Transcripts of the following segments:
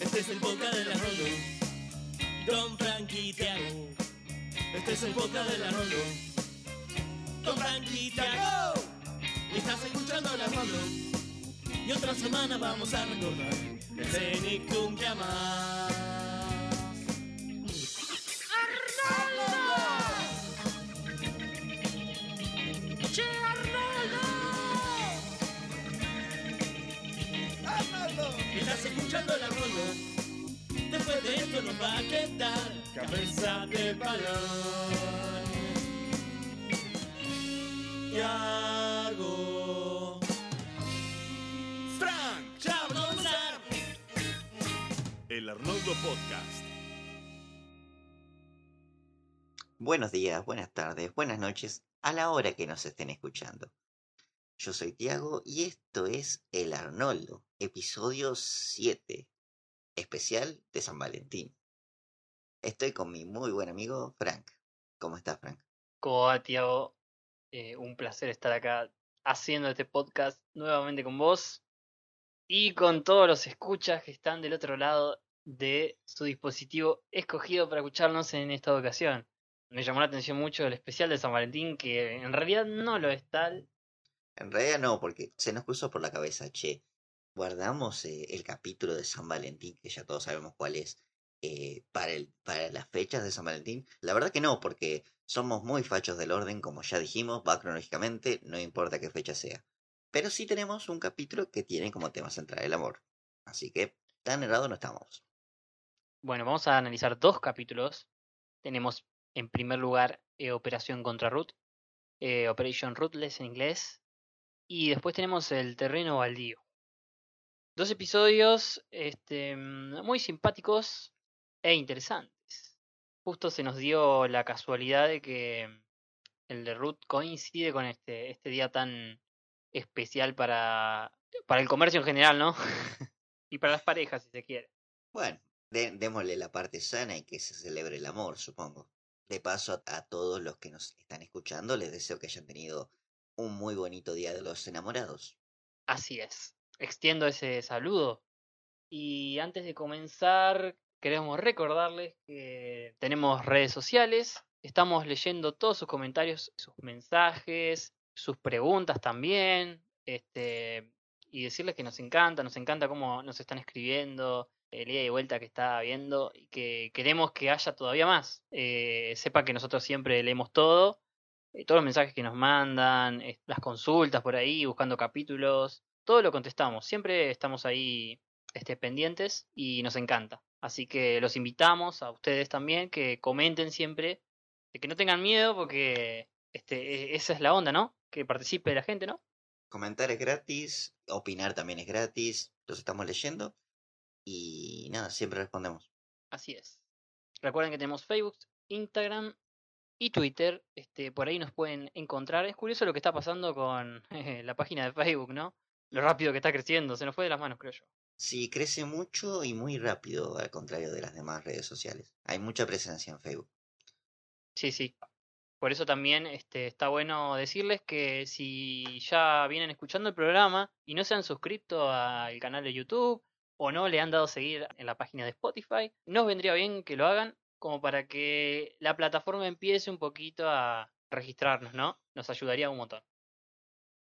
Este es el podcast de la Rolo. Don Frankie Tiago. Este es el podcast de la Rolo. Don Frankie Tiago. Y estás escuchando la Rolo. Y otra semana vamos a recordar el Cenicum que amás. Después de esto nos va a quedar cabeza de balón. Yago. Frank, ya vamos a comenzar. El Arnoldo Podcast. Buenos días, buenas tardes, buenas noches, a la hora que nos estén escuchando. Yo soy Tiago y esto es El Arnoldo, episodio 7, especial de San Valentín. Estoy con mi muy buen amigo Frank. ¿Cómo estás, Frank? ¿Cómo va, Tiago? Eh, un placer estar acá haciendo este podcast nuevamente con vos y con todos los escuchas que están del otro lado de su dispositivo escogido para escucharnos en esta ocasión. Me llamó la atención mucho el especial de San Valentín, que en realidad no lo es tal. En realidad no, porque se nos cruzó por la cabeza, che, guardamos eh, el capítulo de San Valentín, que ya todos sabemos cuál es, eh, para, el, para las fechas de San Valentín. La verdad que no, porque somos muy fachos del orden, como ya dijimos, va cronológicamente, no importa qué fecha sea. Pero sí tenemos un capítulo que tiene como tema central el amor. Así que tan errado no estamos. Bueno, vamos a analizar dos capítulos. Tenemos en primer lugar eh, Operación contra Ruth, Operation Ruthless en inglés, y después tenemos El terreno baldío. Dos episodios este, mm, muy simpáticos e interesantes. Justo se nos dio la casualidad de que el de Ruth coincide con este, este día tan especial para, para el comercio en general, ¿no? y para las parejas, si se quiere. Bueno, de- démosle la parte sana y que se celebre el amor, supongo. De paso, a, a todos los que nos están escuchando, les deseo que hayan tenido un muy bonito día de los enamorados. Así es. Extiendo ese saludo. Y antes de comenzar, queremos recordarles que tenemos redes sociales. Estamos leyendo todos sus comentarios, sus mensajes, sus preguntas también. Este, y decirles que nos encanta, nos encanta cómo nos están escribiendo, el ida y vuelta que está habiendo y que queremos que haya todavía más. Eh, sepa que nosotros siempre leemos todo, eh, todos los mensajes que nos mandan, eh, las consultas por ahí, buscando capítulos, todo lo contestamos. Siempre estamos ahí este, pendientes y nos encanta. Así que los invitamos a ustedes también que comenten siempre, que no tengan miedo porque este, e- esa es la onda, ¿no? Que participe la gente, ¿no? Comentar es gratis, opinar también es gratis, los estamos leyendo y nada, siempre respondemos. Así es. Recuerden que tenemos Facebook, Instagram y Twitter. Este, por ahí nos pueden encontrar. Es curioso lo que está pasando con la página de Facebook, ¿no? Lo rápido que está creciendo. Se nos fue de las manos, creo yo. Sí, crece mucho y muy rápido, al contrario de las demás redes sociales. Hay mucha presencia en Facebook. Sí, sí. Por eso también este, está bueno decirles que si ya vienen escuchando el programa y no se han suscrito al canal de YouTube o no le han dado seguir en la página de Spotify, nos vendría bien que lo hagan como para que la plataforma empiece un poquito a registrarnos, ¿no? Nos ayudaría un montón.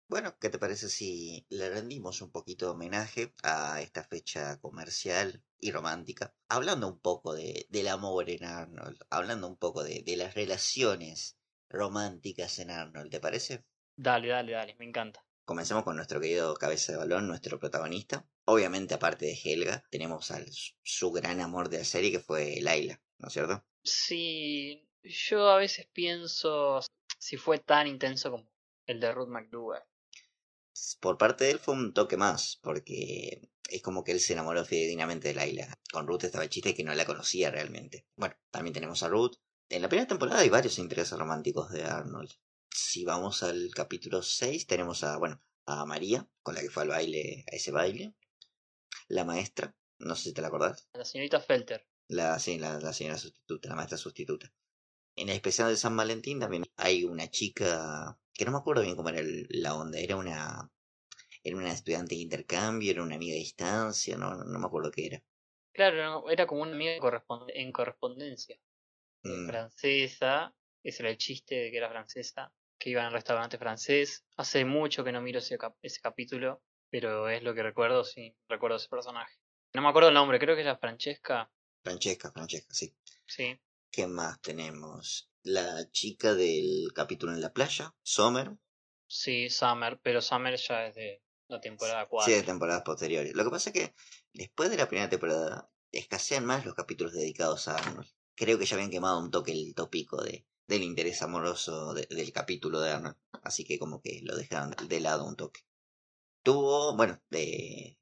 Bueno, ¿qué te parece si le rendimos un poquito de homenaje a esta fecha comercial y romántica? Hablando un poco de, del amor en Arnold, hablando un poco de, de las relaciones románticas en Arnold, ¿te parece? Dale, dale, dale, me encanta. Comencemos con nuestro querido cabeza de balón, nuestro protagonista. Obviamente, aparte de Helga, tenemos al su gran amor de la serie que fue Laila, ¿no es cierto? Sí, yo a veces pienso si fue tan intenso como el de Ruth McDougall. Por parte de él fue un toque más, porque es como que él se enamoró fidedignamente de Laila. Con Ruth estaba el chiste que no la conocía realmente. Bueno, también tenemos a Ruth. En la primera temporada hay varios intereses románticos de Arnold. Si vamos al capítulo 6, tenemos a, bueno, a María, con la que fue al baile, a ese baile. La maestra, no sé si te la acordás. La señorita Felter. La, sí, la, la señora sustituta, la maestra sustituta. En el especial de San Valentín también hay una chica que no me acuerdo bien cómo era el- la onda. Era una, era una estudiante de intercambio, era una amiga de distancia, no, no me acuerdo qué era. Claro, no, era como una amiga en correspond- en correspondencia. eh, Mm, Francesa, ese era el chiste de que era francesa, que iba en restaurante francés. Hace mucho que no miro ese, cap- ese capítulo, pero es lo que recuerdo, sí, recuerdo ese personaje. No me acuerdo el nombre, creo que era Francesca, Francesca, Francesca, sí. sí. ¿Qué más tenemos? La chica del capítulo en la playa, Summer. Sí, Summer, pero Summer ya es de la temporada 4. Sí, de temporadas posteriores. Lo que pasa es que después de la primera temporada escasean más los capítulos dedicados a Arnold. Creo que ya habían quemado un toque el tópico de, del interés amoroso de- del capítulo de Arnold. Así que como que lo dejaron de lado un toque. Tuvo, bueno, de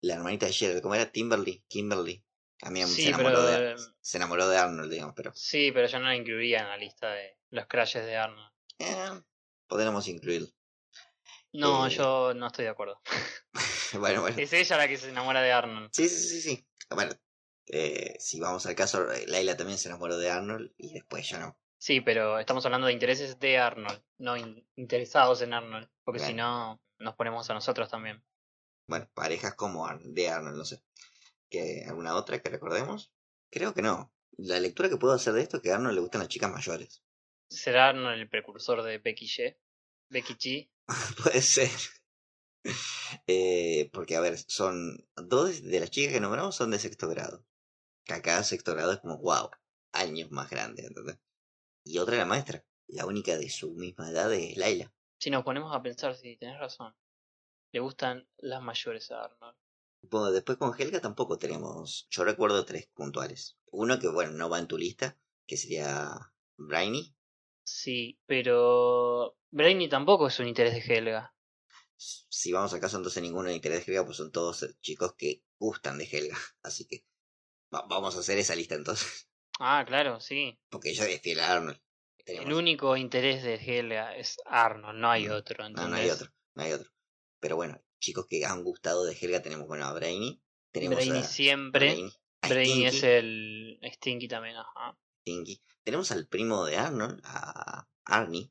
la hermanita de Gerald, ¿cómo era? Timberly, Kimberly. También se Sí, enamoró, pero, de, se enamoró de Arnold, digamos, pero Sí, pero yo no la incluiría en la lista de los crashes de Arnold. eh, podríamos incluirlo. No, Eh. yo no estoy de acuerdo. bueno, bueno. Es ella la que se enamora de Arnold. Sí, sí, sí, sí. Bueno, eh, si vamos al caso, eh, Laila también se enamoró de Arnold y después yo no. Sí, pero estamos hablando de intereses de Arnold, no in- interesados en Arnold. Porque si no, nos ponemos a nosotros también. Bueno, parejas como Ar- de Arnold, no sé. ¿Que ¿Alguna otra que recordemos? Creo que no. La lectura que puedo hacer de esto es que a Arnold le gustan las chicas mayores. ¿Será Arnold el precursor de Becky G? Becky G. Puede ser. Eh, porque, a ver, son dos de las chicas que nombramos son de sexto grado. Que acá sexto grado es como, wow, años más grande, ¿entendés? Y otra la maestra. La única de su misma edad es Laila. Si nos ponemos a pensar, si tenés razón. Le gustan las mayores a Arnold. Bueno, después con Helga tampoco tenemos. Yo recuerdo tres puntuales. Uno que, bueno, no va en tu lista, que sería Brainy. Sí, pero Brainy tampoco es un interés de Helga. Si vamos al caso, entonces ninguno de interés de Helga, pues son todos chicos que gustan de Helga. Así que va- vamos a hacer esa lista entonces. Ah, claro, sí. Porque ella es fiel a Arnold. Tenemos- El único interés de Helga es Arnold, no hay otro. No, no hay ¿entendés? otro, no hay otro. Pero bueno, chicos que han gustado de Helga tenemos, bueno, a Brainy. Tenemos Brainy a siempre. Brainy, a Brainy es el Stinky también, ajá. Stinky. Tenemos al primo de Arnold, a Arnie.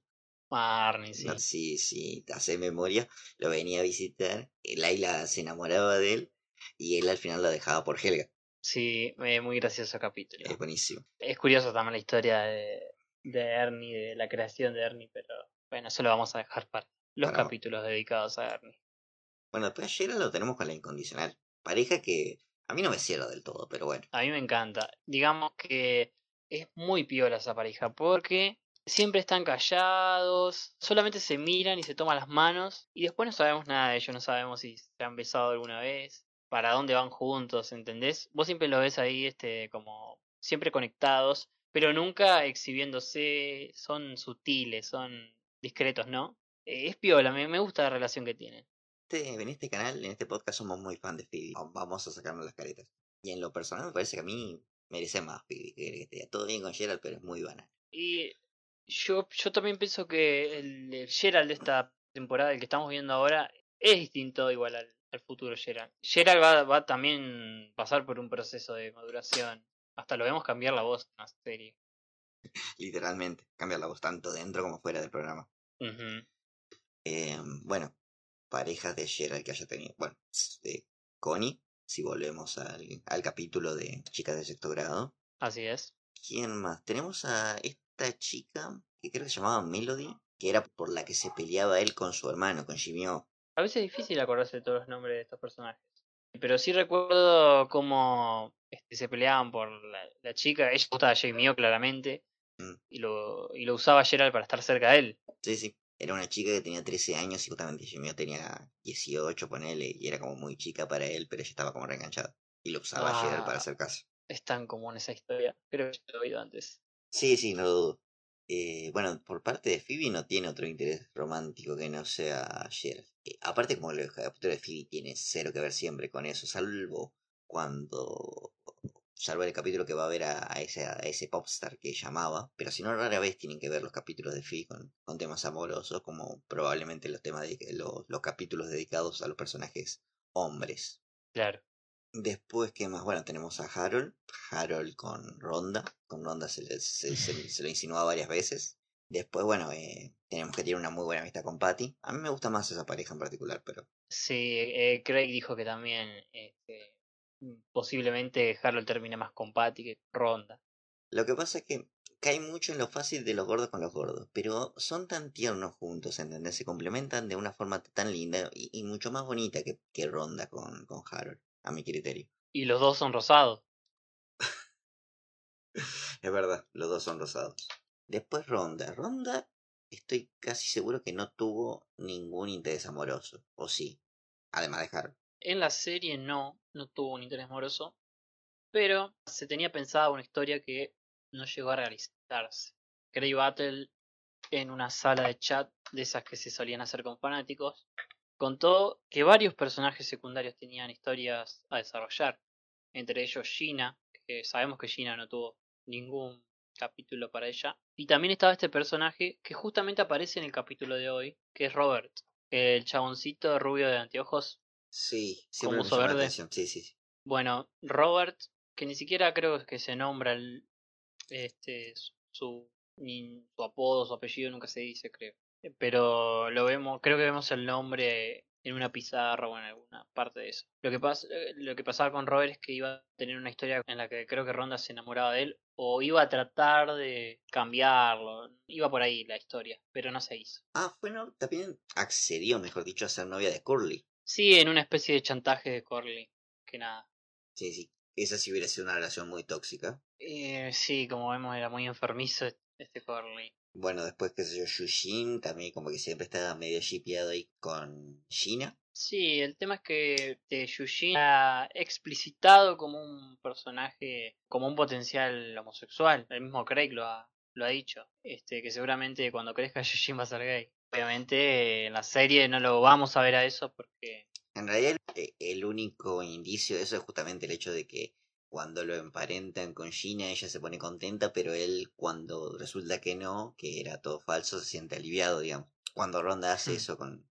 Barney, sí. No, Si, si te hace memoria, lo venía a visitar. eh, Laila se enamoraba de él y él al final la dejaba por Helga. Sí, eh, muy gracioso capítulo. Es buenísimo. Es curioso también la historia de, de Ernie, de la creación de Ernie, pero bueno, eso lo vamos a dejar para los capítulos dedicados a Ernie. Bueno, después lo tenemos con la incondicional. Pareja que a mí no me cierra del todo, pero bueno. A mí me encanta. Digamos que es muy piola esa pareja porque siempre están callados, solamente se miran y se toman las manos y después no sabemos nada de ellos, no sabemos si se han besado alguna vez, para dónde van juntos, ¿entendés? Vos siempre lo ves ahí este como siempre conectados, pero nunca exhibiéndose, son sutiles, son discretos, ¿no? Eh, Es piola, me gusta la relación que tienen. Este, en este canal, en este podcast, somos muy fan de Phoebe. Vamos a sacarnos las caretas. Y en lo personal me parece que a mí merece más Phoebe. Que, esté todo bien con Gerald, pero es muy banal. Y yo, yo también pienso que el, el Gerald de esta temporada, el que estamos viendo ahora, es distinto igual al, al futuro Gerald. Gerald va, va a también pasar por un proceso de maduración. Hasta lo vemos cambiar la voz en la serie. Literalmente. Cambiar la voz tanto dentro como fuera del programa. Eh, bueno, parejas de Gerald que haya tenido. Bueno, de Connie, si volvemos al, al capítulo de Chicas de sexto grado. Así es. ¿Quién más? Tenemos a esta chica que creo que se llamaba Melody, que era por la que se peleaba él con su hermano, con Jimio. A veces es difícil acordarse de todos los nombres de estos personajes. Pero sí recuerdo cómo este, se peleaban por la, la chica. Ella gustaba a Jamie O claramente. Mm. Y lo, y lo usaba Gerald para estar cerca de él. Sí, sí. Era una chica que tenía 13 años y justamente Jimio tenía 18, ponele, y era como muy chica para él, pero ella estaba como reenganchada. Y lo usaba a Gerald para Ah. hacer caso. Es tan común esa historia. Creo que ya lo he oído antes. Sí, sí, no lo dudo. Eh, bueno, por parte de Phoebe no tiene otro interés romántico que no sea Gerald. Eh, aparte, como el capítulo de Phoebe tiene cero que ver siempre con eso, salvo cuando. Salvo el capítulo que va a ver a, a ese, a ese popstar que llamaba. Pero si no, rara vez tienen que ver los capítulos de Phoebe con, con temas amorosos, como probablemente los temas de, los, los capítulos dedicados a los personajes hombres. Claro. Después, ¿qué más? Bueno, tenemos a Harold. Harold con Ronda. Con Ronda se, le- se, se- se lo insinúa varias veces. Después, bueno, eh, tenemos que tiene una muy buena amistad con Patty. A mí me gusta más esa pareja en particular, pero Sí, eh, Craig dijo que también este, posiblemente Harold termine más con Patty que Ronda. Lo que pasa es que cae mucho en lo fácil de los gordos con los gordos, pero son tan tiernos juntos, ¿entendés? Se complementan de una forma tan linda y, y mucho más bonita que, que Ronda con, con Harold, a mi criterio. Y los dos son rosados. Es verdad, los dos son rosados. Después Ronda. Ronda, estoy casi seguro que no tuvo ningún interés amoroso, o sí, además de Harold. En la serie no, no tuvo un interés amoroso, pero se tenía pensada una historia que no llegó a realizarse. Grey Battle, en una sala de chat de esas que se solían hacer con fanáticos, contó que varios personajes secundarios tenían historias a desarrollar, entre ellos Gina, que sabemos que Gina no tuvo ningún capítulo para ella, y también estaba este personaje que justamente aparece en el capítulo de hoy, que es Robert, el chaboncito rubio de anteojos. Sí, siempre verde. atención. Sí, sí, sí. Bueno, Robert, que ni siquiera creo que se nombra el, este su, ni su apodo, su apellido nunca se dice, creo. Eh, Pero lo vemos, creo que vemos el nombre en una pizarra o en alguna parte de eso. Lo que pasa, eh, lo que pasaba con Robert es que iba a tener una historia en la que creo que Ronda se enamoraba de él o iba a tratar de cambiarlo. Iba por ahí la historia, pero no se hizo. Ah, bueno, también accedió, mejor dicho, a ser novia de Curly. Sí, en una especie de chantaje de Corley, que nada. Sí, sí. Esa sí hubiera sido una relación muy tóxica. Eh, sí, como vemos era muy enfermizo este Corley. Bueno, después, qué sé yo, Yushin también como que siempre estaba medio shipeado ahí con Gina. Sí, el tema es que este, Yushin ha explicitado como un personaje, como un potencial homosexual. El mismo Craig lo ha, lo ha dicho. Este, que seguramente cuando crezca Yushin va a ser gay. Obviamente en la serie no lo vamos a ver a eso porque En realidad, eh, el único indicio de eso es justamente el hecho de que cuando lo emparentan con Gina, ella se pone contenta, pero él, cuando resulta que no, que era todo falso, se siente aliviado, digamos. Cuando Ronda hace Hmm. eso con,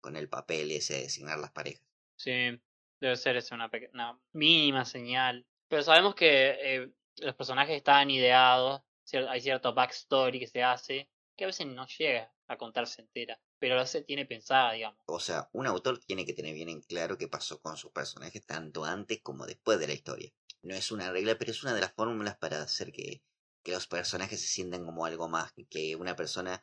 con el papel ese de designar las parejas. sí, debe ser esa una, mínima señal. Pero sabemos que eh, los personajes están ideados, hay cierto backstory que se hace, que a veces no llega a contarse entera, pero lo se tiene pensada, digamos. O sea, un autor tiene que tener bien en claro qué pasó con sus personajes tanto antes como después de la historia. No es una regla, pero es una de las fórmulas para hacer que, que los personajes se sientan como algo más, que una persona,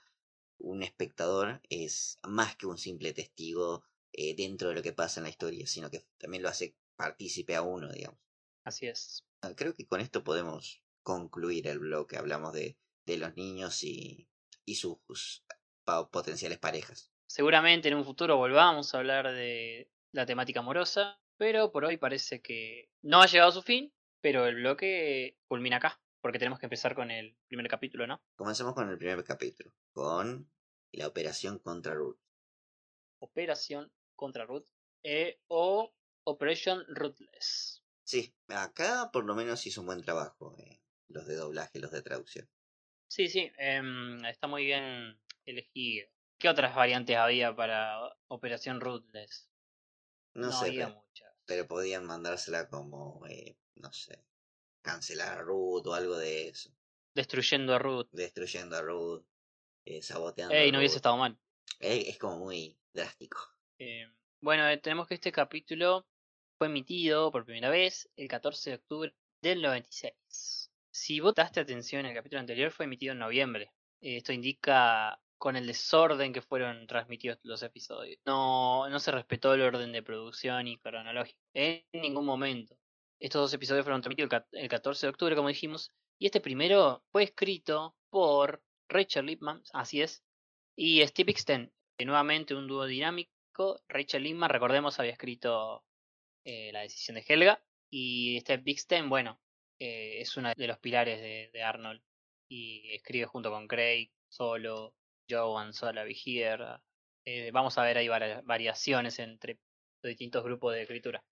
un espectador, es más que un simple testigo eh, dentro de lo que pasa en la historia, sino que también lo hace partícipe a uno, digamos. Así es. Ah, Creo que con esto podemos concluir el bloque. Hablamos de, de los niños y, y sus potenciales parejas. Seguramente en un futuro volvamos a hablar de la temática amorosa, pero por hoy parece que no ha llegado a su fin, pero el bloque culmina acá, porque tenemos que empezar con el primer capítulo, ¿no? Comencemos con el primer capítulo, con la operación contra Ruth. Operación contra Ruth eh, o Operation Ruthless. Sí, acá por lo menos hizo un buen trabajo, eh, los de doblaje, los de traducción. Sí, sí, em, está muy bien elegido. ¿Qué otras variantes había para Operación Ruthless? No, sé, había pero, muchas. pero podían mandársela como, eh, no sé, cancelar a Ruth o algo de eso. Destruyendo a Ruth. Destruyendo a Ruth, eh, saboteando Ey, a no hubiese Ruth. estado mal. Eh, es como muy drástico. Eh, bueno, eh, tenemos que este capítulo fue emitido por primera vez el 14 de octubre del 96. Si votaste atención, el capítulo anterior fue emitido en noviembre. Eh, esto indica con el desorden que fueron transmitidos los episodios. No, no se respetó el orden de producción y cronológico en ningún momento. Estos dos episodios fueron transmitidos el cat- el 14 de octubre, como dijimos, y este primero fue escrito por Rachel Lipman, así es, y Steve Ixten, nuevamente un dúo dinámico. Rachel Lipman, recordemos, había escrito eh, La decisión de Helga. Y Steve Ixten, bueno, eh, es uno de los pilares de, de Arnold. Y escribe junto con Craig, Solo, Joe, Sola, Vigier. Eh, vamos a ver ahí vari- variaciones entre los distintos grupos de escritura.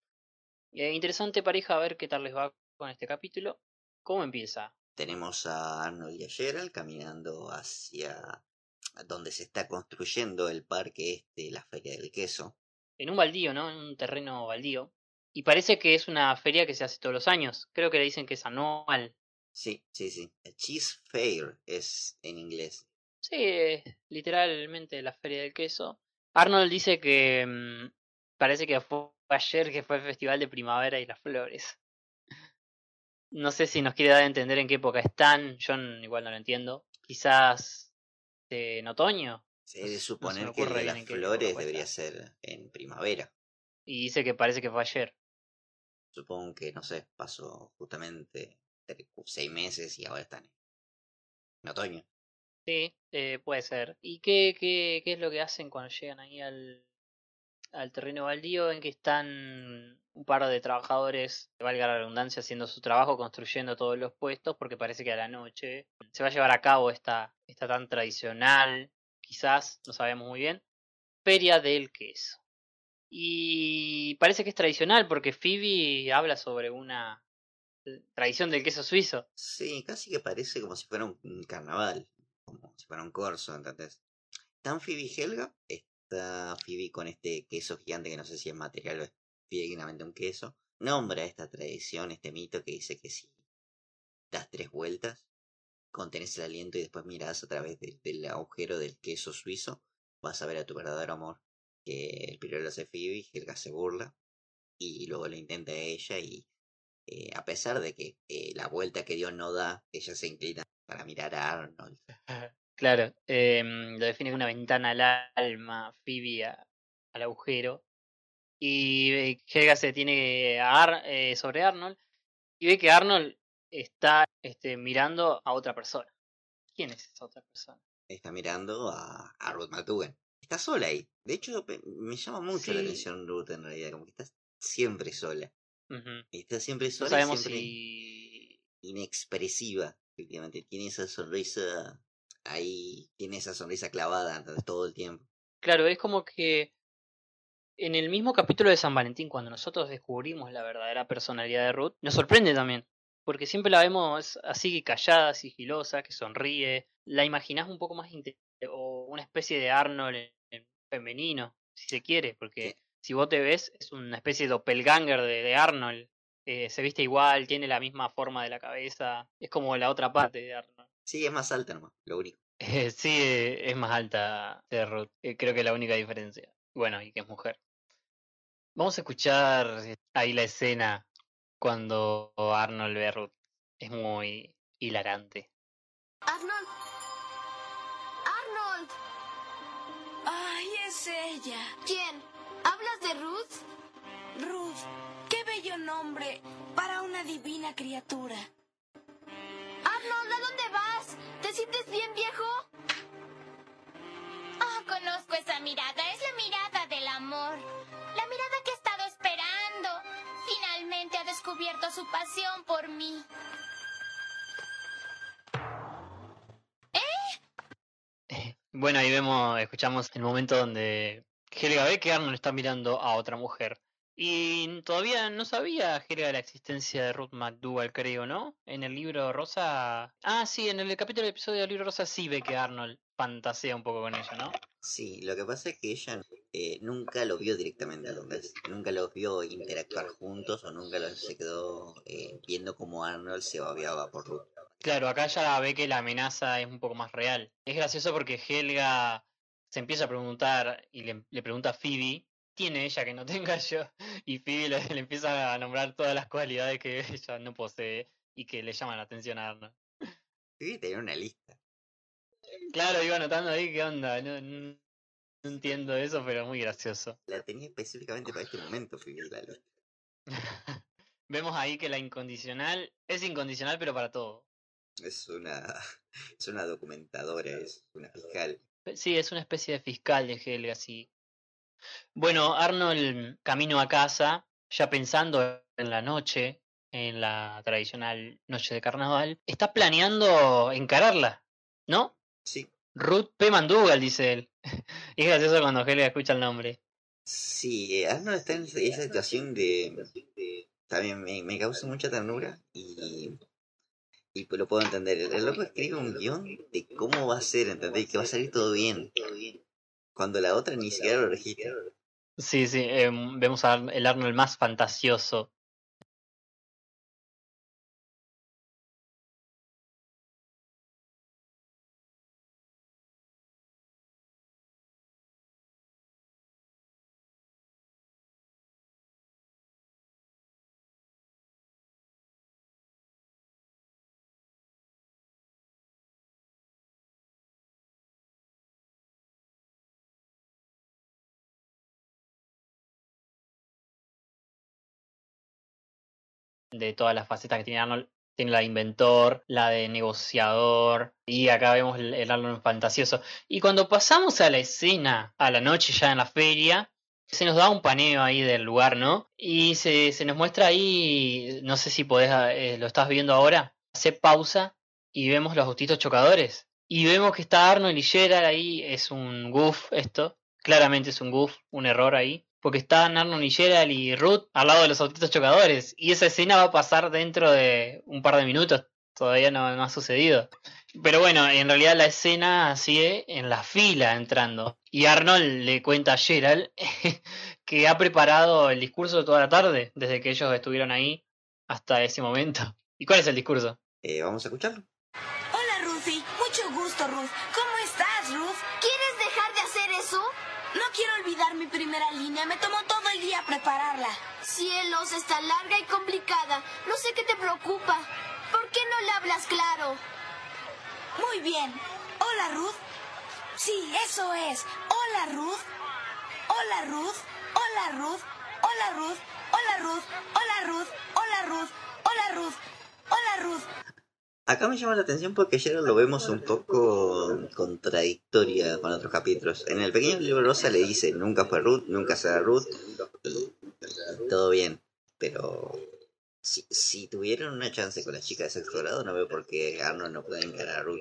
Eh, interesante pareja, a ver qué tal les va con este capítulo. ¿Cómo empieza? Tenemos a Arnold y a Gerald caminando hacia donde se está construyendo el parque este, la Feria del Queso. en un baldío, ¿no? En un terreno baldío. Y parece que es una feria que se hace todos los años. Creo que le dicen que es anual. Sí, sí, sí. Cheese Fair es en inglés. Sí, literalmente la feria del queso. Arnold dice que mm, parece que fue ayer que fue el Festival de Primavera y las Flores. No sé si nos quiere dar a entender en qué época están, yo igual no lo entiendo. Quizás en otoño. Se debe no se suponer que el de las flores debería ser en primavera. Y dice que parece que fue ayer. Supongo que, no sé, pasó justamente seis meses y ahora están en otoño. Sí, eh, puede ser. ¿Y qué, qué, qué es lo que hacen cuando llegan ahí al, al terreno baldío en que están un par de trabajadores, valga la redundancia, haciendo su trabajo, construyendo todos los puestos, porque parece que a la noche se va a llevar a cabo esta, esta tan tradicional, quizás, no sabemos muy bien, Feria del Queso. Y parece que es tradicional porque Phoebe habla sobre una tradición del queso suizo. Sí, casi que parece como si fuera un, carnaval, como si fuera un corso, ¿entendés? Están Phoebe Helga, está Phoebe con este queso gigante que no sé si es material o es fidedigamente un queso. Nombra esta tradición, este mito que dice que si das tres vueltas, contenés el aliento y después mirás a través de- del agujero del queso suizo, vas a ver a tu verdadero amor. Que el primero lo hace Phoebe, Helga se burla y luego lo intenta ella y eh, a pesar de que eh, la vuelta que dio no da, ella se inclina para mirar a Arnold. Claro, em, lo define como una ventana al alma, Phoebe a- al agujero. Y Helga se tiene a Ar- eh, sobre Arnold y ve que Arnold está este, mirando a otra persona. ¿Quién es esa otra persona? Está mirando a, a Ruth McDougan. Está sola ahí. De hecho, me llama mucho la atención Ruth en realidad, como que está siempre sola. Ujú. Está siempre No sola y sabemos siempre si. inexpresiva. Efectivamente, tiene esa sonrisa ahí, tiene esa sonrisa clavada todo el tiempo. Claro, es como que en el mismo capítulo de San Valentín, cuando nosotros descubrimos la verdadera personalidad de Ruth, nos sorprende también. Porque siempre la vemos así callada, sigilosa, que sonríe. La imaginás un poco más o una especie de Arnold femenino, si se quiere, porque Sí. si vos te ves, es una especie de doppelganger de, de Arnold. Eh, se viste igual, tiene la misma forma de la cabeza, es como la otra parte de Arnold. Sí, es más alta nomás, lo único. Eh, sí, eh, es más alta de Ruth. eh, creo que es la única diferencia. Bueno, y que es mujer. Vamos a escuchar ahí la escena cuando Arnold ve a Ruth. Es muy hilarante. Arnold. Arnold. ¡Ay, es ella! ¿Quién? ¿Hablas de Ruth? Ruth, qué bello nombre para una divina criatura. Arnold, ¿a dónde vas? ¿Te sientes bien, viejo? Oh, conozco esa mirada. Es la mirada del amor. La mirada que he estado esperando. Finalmente ha descubierto su pasión por mí. Bueno, ahí vemos, escuchamos el momento donde Helga ve que Arnold está mirando a otra mujer. Y todavía no sabía Helga la existencia de Ruth McDougall, creo, ¿no? En el libro Rosa. Ah, sí, en el capítulo del episodio del libro Rosa sí ve que Arnold fantasea un poco con ella, ¿no? Sí, lo que pasa es que ella eh, nunca lo vio directamente, ¿entendés? Nunca los vio interactuar juntos o nunca se quedó eh, viendo cómo Arnold se babeaba por Ruth. Claro, acá ya ve que la amenaza es un poco más real. Es gracioso porque Helga se empieza a preguntar y le, le pregunta a Phoebe, ¿tiene ella que no tenga yo? Y Phoebe le, le empieza a nombrar todas las cualidades que ella no posee y que le llaman la atención a Arnold. Sí, tenía una lista. Claro, iba notando ahí qué onda, no, no- no entiendo eso, pero muy gracioso. La tenía específicamente para este momento, Phoebe, la lista. Vemos ahí que la incondicional es incondicional pero para todo. Es una, es una documentadora, es una fiscal. Sí, es una especie de fiscal de Helga, sí. Bueno, Arnold camino a casa, ya pensando en la noche, en la tradicional noche de carnaval, está planeando encararla, ¿no? Sí, Ruth P. Mandugal, dice él. y es gracioso cuando Helga escucha el nombre. sí, eh, Arnold está en esa situación de... También me, me causa mucha ternura y, y lo puedo entender. El loco escribe un guion de cómo va a ser, ¿entendés? Que va a salir todo bien. Cuando la otra ni siquiera lo registra. Sí, sí, em, vemos a el Arnold más fantasioso de todas las facetas que tiene Arnold. Tiene la de inventor, la de negociador, y acá vemos el, Arnold fantasioso. Y cuando pasamos a la escena, a la noche ya en la feria, se nos da un paneo ahí del lugar, ¿no? Y se, se nos muestra ahí, no sé si podés, eh, lo estás viendo ahora, hace pausa y vemos los autitos chocadores. Y vemos que está Arnold y Gerald ahí, es un goof esto, claramente es un goof, un error ahí. Porque están Arnold y Gerald y Ruth al lado de los autitos chocadores. Y esa escena va a pasar dentro de un par de minutos. Todavía no, no ha sucedido. Pero bueno, en realidad la escena sigue en la fila entrando. Y Arnold le cuenta a Gerald que ha preparado el discurso toda la tarde, desde que ellos estuvieron ahí hasta ese momento. ¿Y cuál es el discurso? Eh, Vamos a escucharlo. Hola, Ruthie. Mucho gusto, Ruth. Olvidar mi primera línea. Me tomó todo el día prepararla. Cielos, está larga y complicada. No sé qué te preocupa. ¿Por qué no le hablas claro? Muy bien. Hola, Ruth. Sí, eso es. Hola, Ruth. Hola, Ruth. Hola, Ruth. Hola, Ruth. Hola, Ruth. Hola, Ruth. Hola, Ruth. Hola, Ruth. Hola, Ruth. Acá me llama la atención porque Gerald lo vemos un poco contradictoria con otros capítulos. En el pequeño libro rosa le dice nunca fue Ruth, nunca será Ruth y, todo bien. Pero si, si tuvieron una chance con la chica de sexto grado no veo por qué Arnold no puede encarar a Ruth.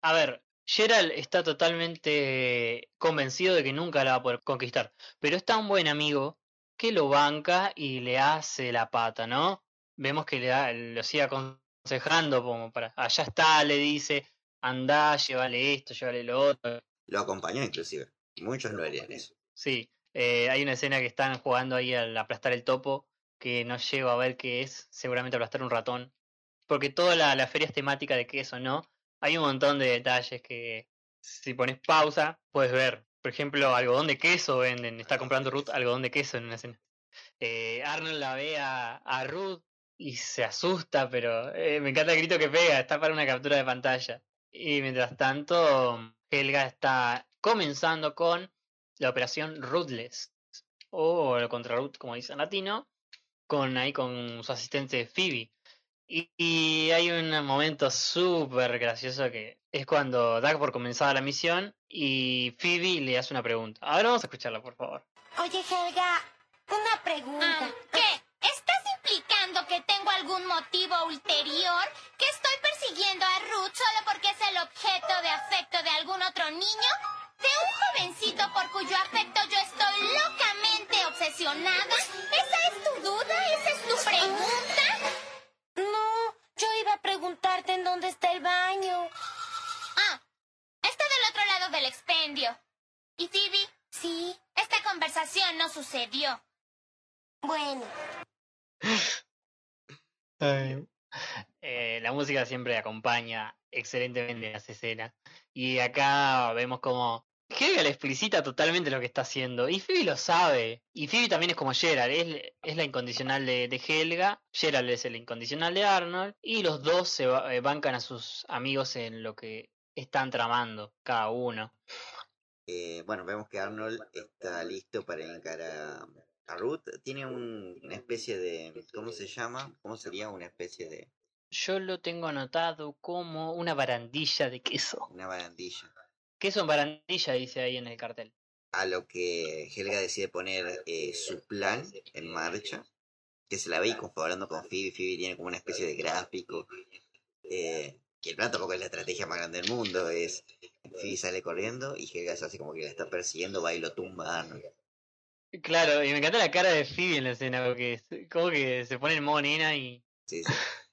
A ver, Gerald está totalmente convencido de que nunca la va a poder conquistar. Pero es tan buen amigo que lo banca y le hace la pata, ¿no? Vemos que le da, lo sigue aconsejando como para, allá está, le dice, anda, llévale esto, llévale lo otro. Lo acompañó inclusive. Muchos no harían eso. Sí, eh, hay una escena que están jugando ahí al aplastar el topo, que no llego a ver qué es, seguramente aplastar un ratón. Porque toda la, la feria es temática de qué es o no. Hay un montón de detalles que si pones pausa puedes ver. Por ejemplo, algodón de queso venden, está comprando Ruth algodón de queso en una escena. Eh, Arnold la ve a, a Ruth y se asusta, pero eh, me encanta el grito que pega, está para una captura de pantalla. Y mientras tanto, Helga está comenzando con la operación Ruthless, o el contra Ruth, como dice en latino, con ahí con su asistente Phoebe. Y, y hay un momento súper gracioso que es cuando da por comenzada la misión y Phoebe le hace una pregunta. Ahora vamos a escucharla, por favor. Oye, Helga, una pregunta. Ah, ¿Qué? ¿Estás implicando que algún motivo ulterior? ¿Que estoy persiguiendo a Ruth solo porque es el objeto de afecto de algún otro niño? ¿De un jovencito por cuyo afecto yo estoy locamente obsesionada? ¿Esa es tu duda? ¿Esa es tu pregunta? No, yo iba a preguntarte en dónde está el baño. Ah, está del otro lado del expendio. ¿Y Phoebe? Sí, Esta conversación no sucedió. bueno. Eh, la música siempre acompaña excelentemente las escenas. Y acá vemos como Helga le explicita totalmente lo que está haciendo. Y Phoebe lo sabe. Y Phoebe también es como Gerald. Es, es la incondicional de, de Helga. Gerald es el incondicional de Arnold. Y los dos se eh, bancan a sus amigos en lo que están tramando, cada uno. Eh, bueno, vemos que Arnold está listo para encarar Ruth. Tiene un- una especie de... ¿Cómo se llama? ¿Cómo sería una especie de... Yo lo tengo anotado como una barandilla de queso. una barandilla? Queso en barandilla, dice ahí en el cartel. A lo que Helga decide poner eh, su plan en marcha. Que se la ve y confabulando con Phoebe. Phoebe tiene como una especie de gráfico. eh, que el plan tampoco es la estrategia más grande del mundo. Es Phoebe sale corriendo y Helga se hace como que la está persiguiendo, va y lo tumba a Arnold. Claro, y me encanta la cara de Phoebe en la escena, porque como que se pone en modo nena y... Sí, sí.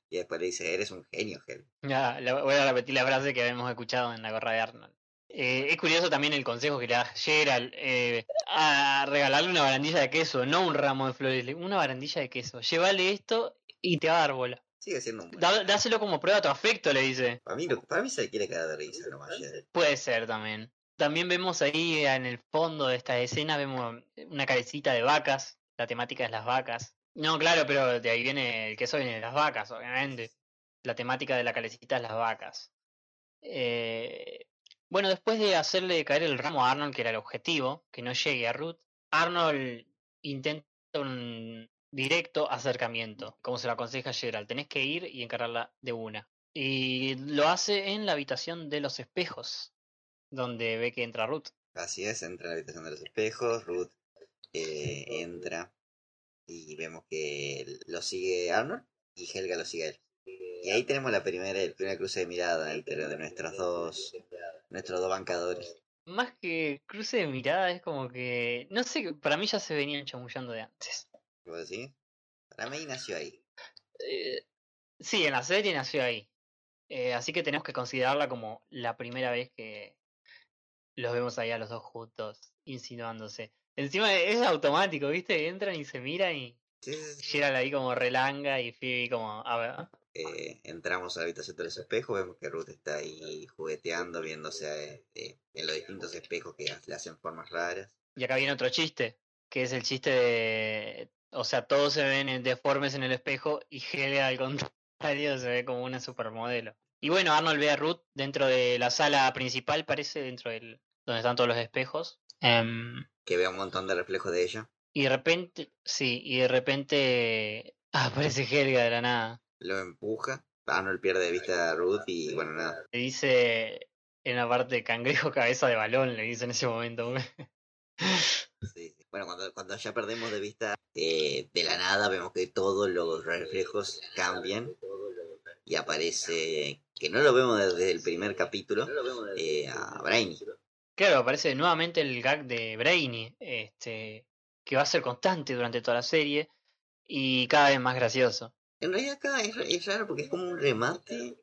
Y después le dice, eres un genio, Helga. Ya, la- voy a repetir la frase que habíamos escuchado en la gorra de Arnold. Eh, es curioso también el consejo que le da Gerald eh, a regalarle una barandilla de queso, no un ramo de flores, una barandilla de queso. Llévale esto y te va a dar bola. Sigue siendo un buen. Da- dáselo como prueba de tu afecto, le dice. Para mí, para mí se quiere caer de risa nomás. ya. Puede ser también. También vemos ahí en el fondo de esta escena, vemos una cabecita de vacas. La temática es las vacas. No, claro, pero de ahí viene el queso viene de las vacas, obviamente. La temática de la calecita es las vacas. Eh, bueno, después de hacerle caer el ramo a Arnold, que era el objetivo, que no llegue a Ruth, Arnold intenta un directo acercamiento, como se lo aconseja Gerald. Tenés que ir y encararla de una. Y lo hace en la habitación de los espejos, donde ve que entra Ruth. Así es, entra en la habitación de los espejos, Ruth eh, entra y vemos que lo sigue Arnold y Helga lo sigue a él. Y ahí tenemos la primera, el primer cruce de mirada entre de nuestros dos, nuestros dos bancadores. Más que cruce de mirada, es como que. No sé, para mí ya se venían chamullando de antes. ¿Vos decís? Para mí nació ahí. Eh, sí, en la serie nació ahí. Eh, así que tenemos que considerarla como la primera vez que los vemos ahí a los dos juntos, insinuándose. Encima es automático, ¿viste? Entran y se miran y. Gerald ahí como relanga y Phoebe como, a ver, Eh, entramos a la habitación de los espejos, vemos que Ruth está ahí jugueteando, viéndose eh, en los distintos espejos que le hacen formas raras. Y acá viene otro chiste, que es el chiste de... O sea, todos se ven en- deformes en el espejo y Helga al contrario se ve como una supermodelo. Y bueno, Arnold ve a Ruth dentro de la sala principal, parece, dentro del... donde están todos los espejos. Em, Que ve un montón de reflejos de ella. y de repente, sí, y de repente aparece Helga de la nada. Lo empuja. Arnold pierde de vista a Ruth y bueno, nada. Le dice en la parte cangrejo cabeza de balón, le dice en ese momento. Sí, sí. Bueno, cuando, cuando ya perdemos de vista eh, de la nada, vemos que todos los reflejos cambian y aparece, que no lo vemos desde el primer capítulo, eh, a Brainy. Claro, aparece nuevamente el gag de Brainy, este, que va a ser constante durante toda la serie y cada vez más gracioso. En realidad acá es, es raro porque es como un remate,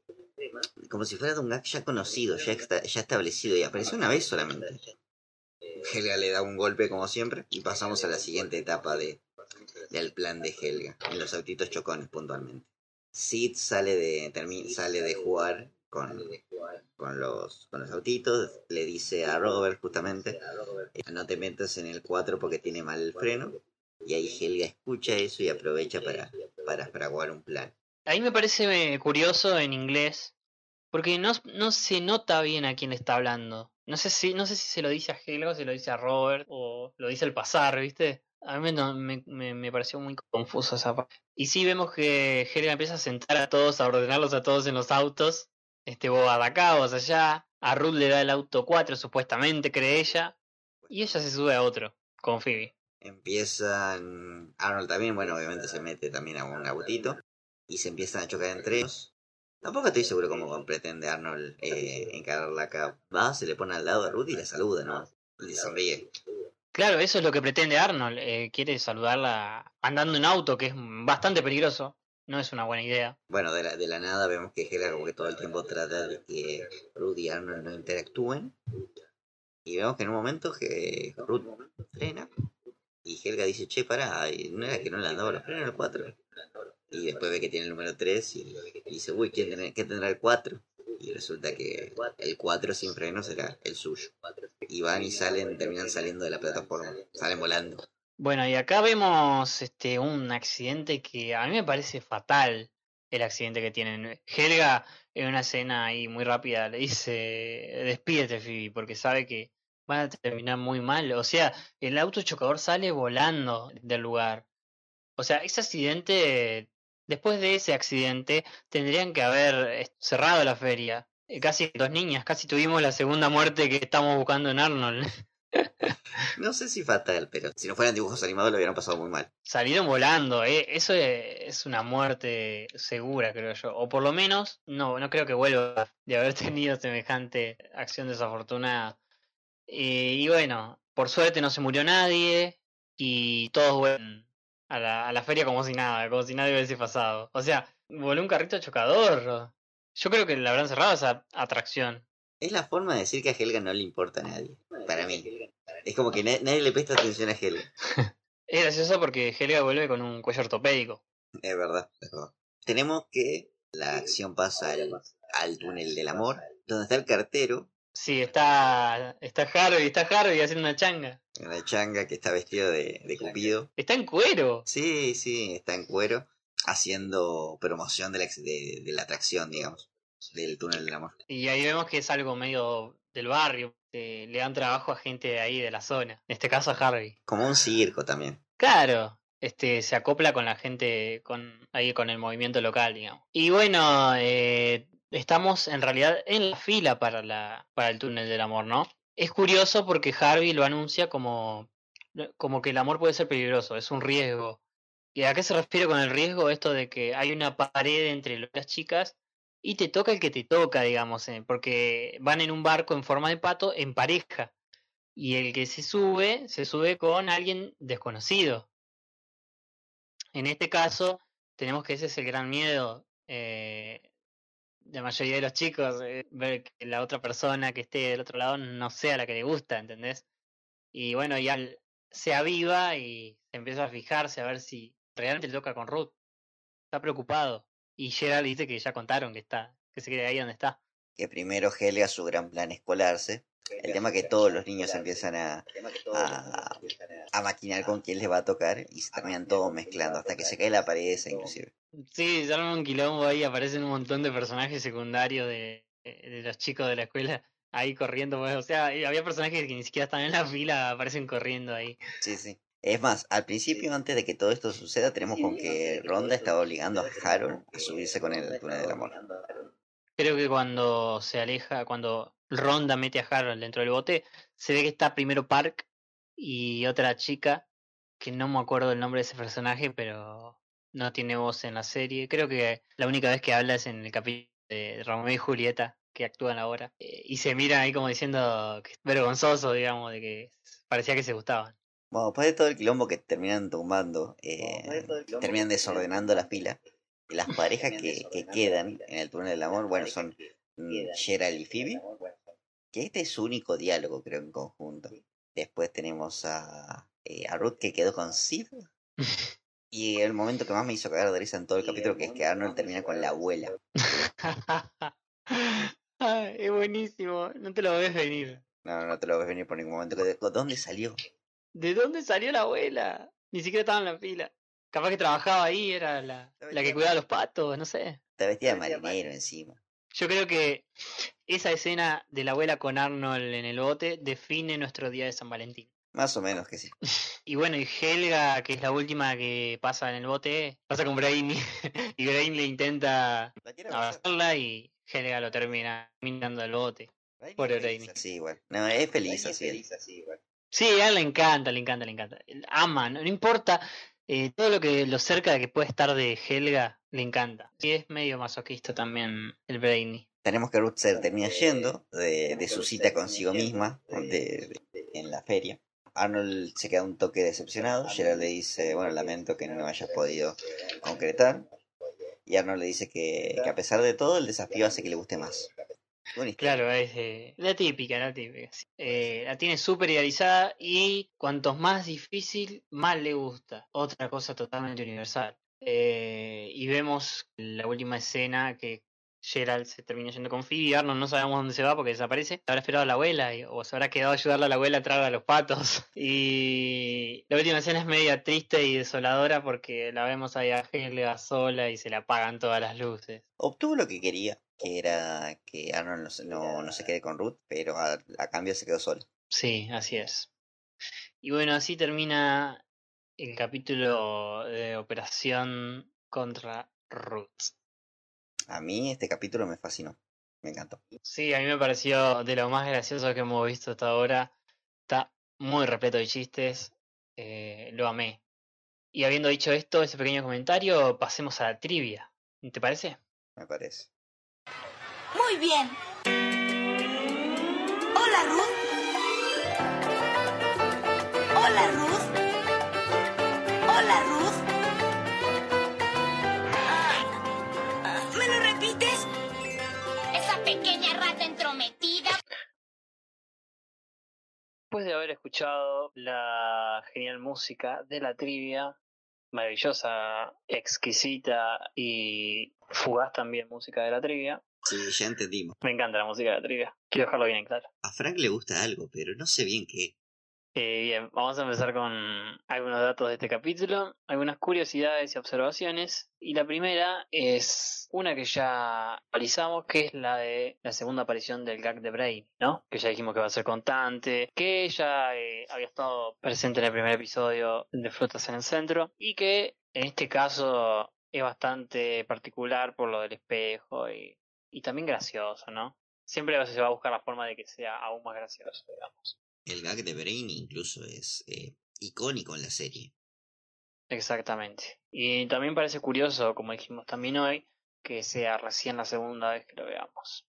como si fuera de un gag ya conocido, ya, esta- ya establecido, y apareció una vez solamente. Helga le da un golpe como siempre y pasamos a la siguiente etapa de, del plan de Helga, en los autitos chocones puntualmente. Sid sale de, termi- sale de jugar con, con, los, con los autitos, le dice a Robert justamente, eh, no te metas en el 4 porque tiene mal el freno, y ahí Helga escucha eso y aprovecha para, para fraguar un plan. Ahí me parece eh, curioso en inglés, porque no, no se nota bien a quién le está hablando. No sé si, no sé si se lo dice a Helga o se lo dice a Robert o lo dice al pasar, ¿viste? A mí no- me, me, me pareció muy confuso esa parte. Y sí vemos que Helga empieza a sentar a todos, a ordenarlos a todos en los autos. Este, vos de acá, vos allá. A Ruth le da el auto 4, supuestamente, cree ella. Y ella se sube a otro, con Phoebe. Empiezan. Arnold también, bueno, obviamente se mete también a un autito. Y se empiezan a chocar entre ellos. Tampoco estoy seguro cómo pretende Arnold eh, encararla acá. Va, se le pone al lado a Ruth y le saluda, ¿no? Y le sonríe. Claro, eso es lo que pretende Arnold. eh, quiere saludarla andando en auto, que es bastante peligroso. No es una buena idea. Bueno, de la, de la nada vemos que Helga como que todo el tiempo trata de que Ruth y Arnold no interactúen. Y vemos que en un momento que Ruth frena. Y Helga dice, che, pará, no era que no le han dado los frenos al 4. Y después ve que tiene el número 3 y, dice, uy, ¿quién, tiene- ¿qué tendrá el 4? Y resulta que el 4 sin frenos era el suyo. Y van y salen, terminan saliendo de la plataforma, salen volando. Bueno, y acá vemos este un accidente que a mí me parece fatal. El accidente que tienen. Helga, en una escena ahí muy rápida, le dice: Despídete, Phoebe, porque sabe que van a terminar muy mal. O sea, el auto chocador sale volando del lugar. O sea, ese accidente. Después de ese accidente, tendrían que haber eh, cerrado la feria. Eh, Casi dos niñas, casi tuvimos la segunda muerte que estamos buscando en Arnold. No sé si fatal, pero si no fueran dibujos animados lo hubieran pasado muy mal. Salieron volando, eh, eso e- es una muerte segura, creo yo. O por lo menos, no, no creo que vuelva de haber tenido semejante acción desafortunada. Eh, y bueno, por suerte no se murió nadie y todos vuelven a la, a la feria como si nada, como si nada hubiese pasado. O sea, voló un carrito chocador. Yo creo que le habrán cerrado esa atracción. Es la forma de decir que a Helga no le importa a nadie. Para mí. Es como que na- nadie le presta atención a Helga. Es gracioso porque Helga vuelve con un cuello ortopédico. Es verdad, es verdad. Tenemos que la acción pasa al, al túnel del amor, donde está el cartero, Sí, está, está Harvey, está Harvey haciendo una changa. una changa que está vestido de, de Cupido. Está en cuero. Sí, sí, está en cuero, haciendo promoción de la, ex- de, de la atracción, digamos, del túnel del amor. Y ahí vemos que es algo medio del barrio. le dan trabajo a gente de ahí, de la zona. En este caso a Harvey. Como un circo también. Claro. este, se acopla con la gente, con, ahí con el movimiento local, digamos. Y bueno, eh, estamos en realidad en la fila para, la, para el túnel del amor, ¿no? Es curioso porque Harvey lo anuncia como, como que el amor puede ser peligroso, es un riesgo. ¿Y a qué se refiere con el riesgo? Esto de que hay una pared entre las chicas y te toca el que te toca, digamos, eh, porque van en un barco en forma de pato en pareja. Y el que se sube, se sube con alguien desconocido. En este caso, tenemos que ese es el gran miedo eh, la mayoría de los chicos, eh, ver que la otra persona que esté del otro lado no sea la que le gusta, ¿entendés? Y bueno, ya se aviva y empieza a fijarse a ver si realmente le toca con Ruth. Está preocupado. Y Gerald dice que ya contaron que está, que se quede ahí donde está. Que primero Helga su gran plan es colarse. El tema es que todos los niños empiezan a, a, a maquinar con quién les va a tocar y se terminan todos mezclando hasta que se cae la pared esa inclusive. Sí, se arma un quilombo ahí, aparecen un montón de personajes secundarios de, de los chicos de la escuela ahí corriendo, pues, o sea, había personajes que ni siquiera están en la fila, aparecen corriendo ahí. Sí, sí. Es más, al principio, antes de que todo esto suceda, tenemos con que Ronda estaba obligando a Harold a subirse con el túnel del amor. Creo que cuando se aleja, cuando Ronda mete a Harold dentro del bote, se ve que está primero Park y otra chica, que no me acuerdo el nombre de ese personaje, pero no tiene voz en la serie. Creo que la única vez que habla es en el capítulo de Romeo y Julieta, que actúan ahora. Eh, y se miran ahí como diciendo que es vergonzoso, digamos, de que parecía que se gustaban. Bueno, después de todo el quilombo que terminan tumbando, eh, terminan desordenando las pilas. Las parejas que, que quedan en el túnel del amor, bueno, son mm, Gerald y Phoebe. Que este es su único diálogo, creo, en conjunto. Después tenemos a, eh, a Ruth que quedó con Sid. y el momento que más me hizo cagar de risa en todo el capítulo, que es que Arnold termina con la abuela. Ay, es buenísimo, no te lo ves venir. No, no te lo ves venir por ningún momento. ¿De dónde salió? ¿De dónde salió la abuela? Ni siquiera estaba en la fila. Capaz que trabajaba ahí, era la, la que cuidaba los patos, no sé. Está vestida de marinero encima. Yo creo que esa escena de la abuela con Arnold en el bote define nuestro día de San Valentín. Más o menos que sí. Y bueno, y Helga, que es la última que pasa en el bote, pasa con Brainy. y Brainy le intenta abrazarla y Helga lo termina mirando al bote. Por Brainy. Sí, bueno. No, es feliz así. Sí, a él le encanta, le encanta, le encanta. Ama, no, importa eh, todo lo que lo cerca de que puede estar de Helga, le encanta. Y es medio masoquista también el Brainy. Tenemos que Ruth se termina yendo de, de su cita consigo misma de, en la feria. Arnold se queda un toque decepcionado. Gerald le dice, bueno, lamento que no hayas podido concretar. Y Arnold le dice que, que a pesar de todo, el desafío hace que le guste más. Claro, es eh, la típica, la típica. Eh, la tiene súper idealizada y cuanto más difícil, más le gusta. Otra cosa totalmente universal. Eh, y vemos la última escena que Gerald se termina yendo con Phoebe y Arnold no sabemos dónde se va porque desaparece. Habrá esperado a la abuela o se habrá quedado a ayudarle a la abuela a traer a los patos. Y la última escena es media triste y desoladora porque la vemos ahí a Helga sola y se le apagan todas las luces. Obtuvo lo que quería, que era que Arnold no, no, se quede con Ruth, pero a, a cambio se quedó solo. Sí, así es. Y bueno, así termina el capítulo de Operación contra Ruth. A mí este capítulo me fascinó, me encantó. Sí, a mí me pareció de lo más gracioso que hemos visto hasta ahora. Está muy repleto de chistes, eh, lo amé. Y habiendo dicho esto, ese pequeño comentario, pasemos a la trivia. ¿Te parece? Me parece. Muy bien. Hola, Ruth. Hola, Ruth. Hola, Ruth. ¿Me lo repites? Esa pequeña rata entrometida. Después de haber escuchado la genial música de la trivia, maravillosa, exquisita y fugaz también música de la trivia. Sí, ya entendimos. Me encanta la música de la trivia. Quiero dejarlo bien en claro. A Frank le gusta algo, pero no sé bien qué. Eh, bien, vamos a empezar con algunos datos de este capítulo, algunas curiosidades y observaciones. Y la primera es una que ya analizamos, que es la de la segunda aparición del gag de Brain, ¿no? Que ya dijimos que va a ser constante, que ya eh, había estado presente en el primer episodio de Flotas en el Centro, y que en este caso es bastante particular por lo del espejo y, y también gracioso, ¿no? Siempre se va a buscar la forma de que sea aún más gracioso, digamos. El gag de Brain incluso es eh, icónico en la serie. Exactamente. Y también parece curioso, como dijimos también hoy, que sea recién la segunda vez que lo veamos.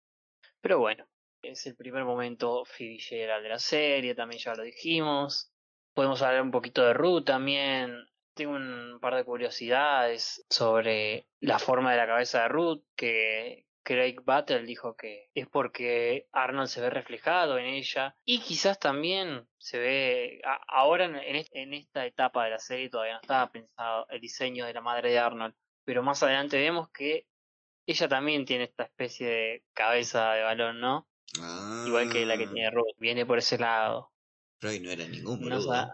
Pero bueno, es el primer momento Phoebe de la serie, también ya lo dijimos. Podemos hablar un poquito de Ruth también. Tengo un par de curiosidades sobre la forma de la cabeza de Ruth, que Craig Battle dijo que es porque Arnold se ve reflejado en ella y quizás también se ve ahora en, esta etapa de la serie todavía no estaba pensado el diseño de la madre de Arnold pero más adelante vemos que ella también tiene esta especie de cabeza de balón no igual que la que tiene ah. Ruth viene por ese lado. Pero no era ningún boludo.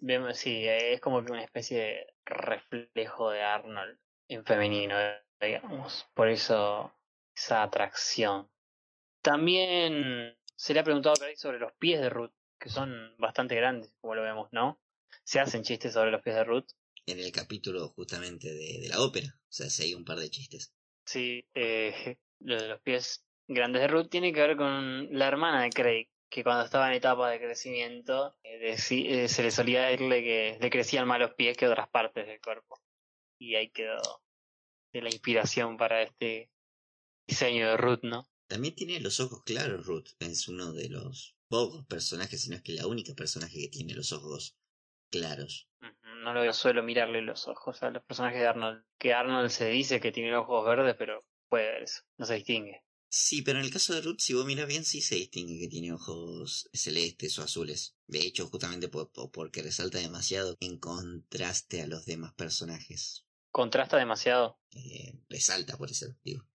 vemos sí es como que una especie de reflejo de Arnold en femenino digamos. Por eso esa atracción. También se le ha preguntado sobre los pies de Ruth, que son bastante grandes, como lo vemos, ¿no? Se hacen chistes sobre los pies de Ruth. En el capítulo justamente de, la ópera, o sea, se hay un par de chistes. Sí, eh, lo de los pies grandes de Ruth tiene que ver con la hermana de Craig, que cuando estaba en etapa de crecimiento eh, eh, se le solía decirle que le crecían más los pies que otras partes del cuerpo. Y ahí quedó de la inspiración para este diseño de Ruth, ¿no? También tiene los ojos claros, Ruth. Es uno de los pocos personajes, sino es que la única personaje que tiene los ojos claros. No lo suelo mirarle los ojos a los personajes de Arnold. Que Arnold se dice que tiene ojos verdes, pero puede ver eso. No se distingue. Sí, pero en el caso de Ruth, si vos miras bien, sí se distingue que tiene ojos celestes o azules. De hecho, justamente porque resalta demasiado en contraste a los demás personajes. ¿Contrasta demasiado? Eh, resalta, por eso digo.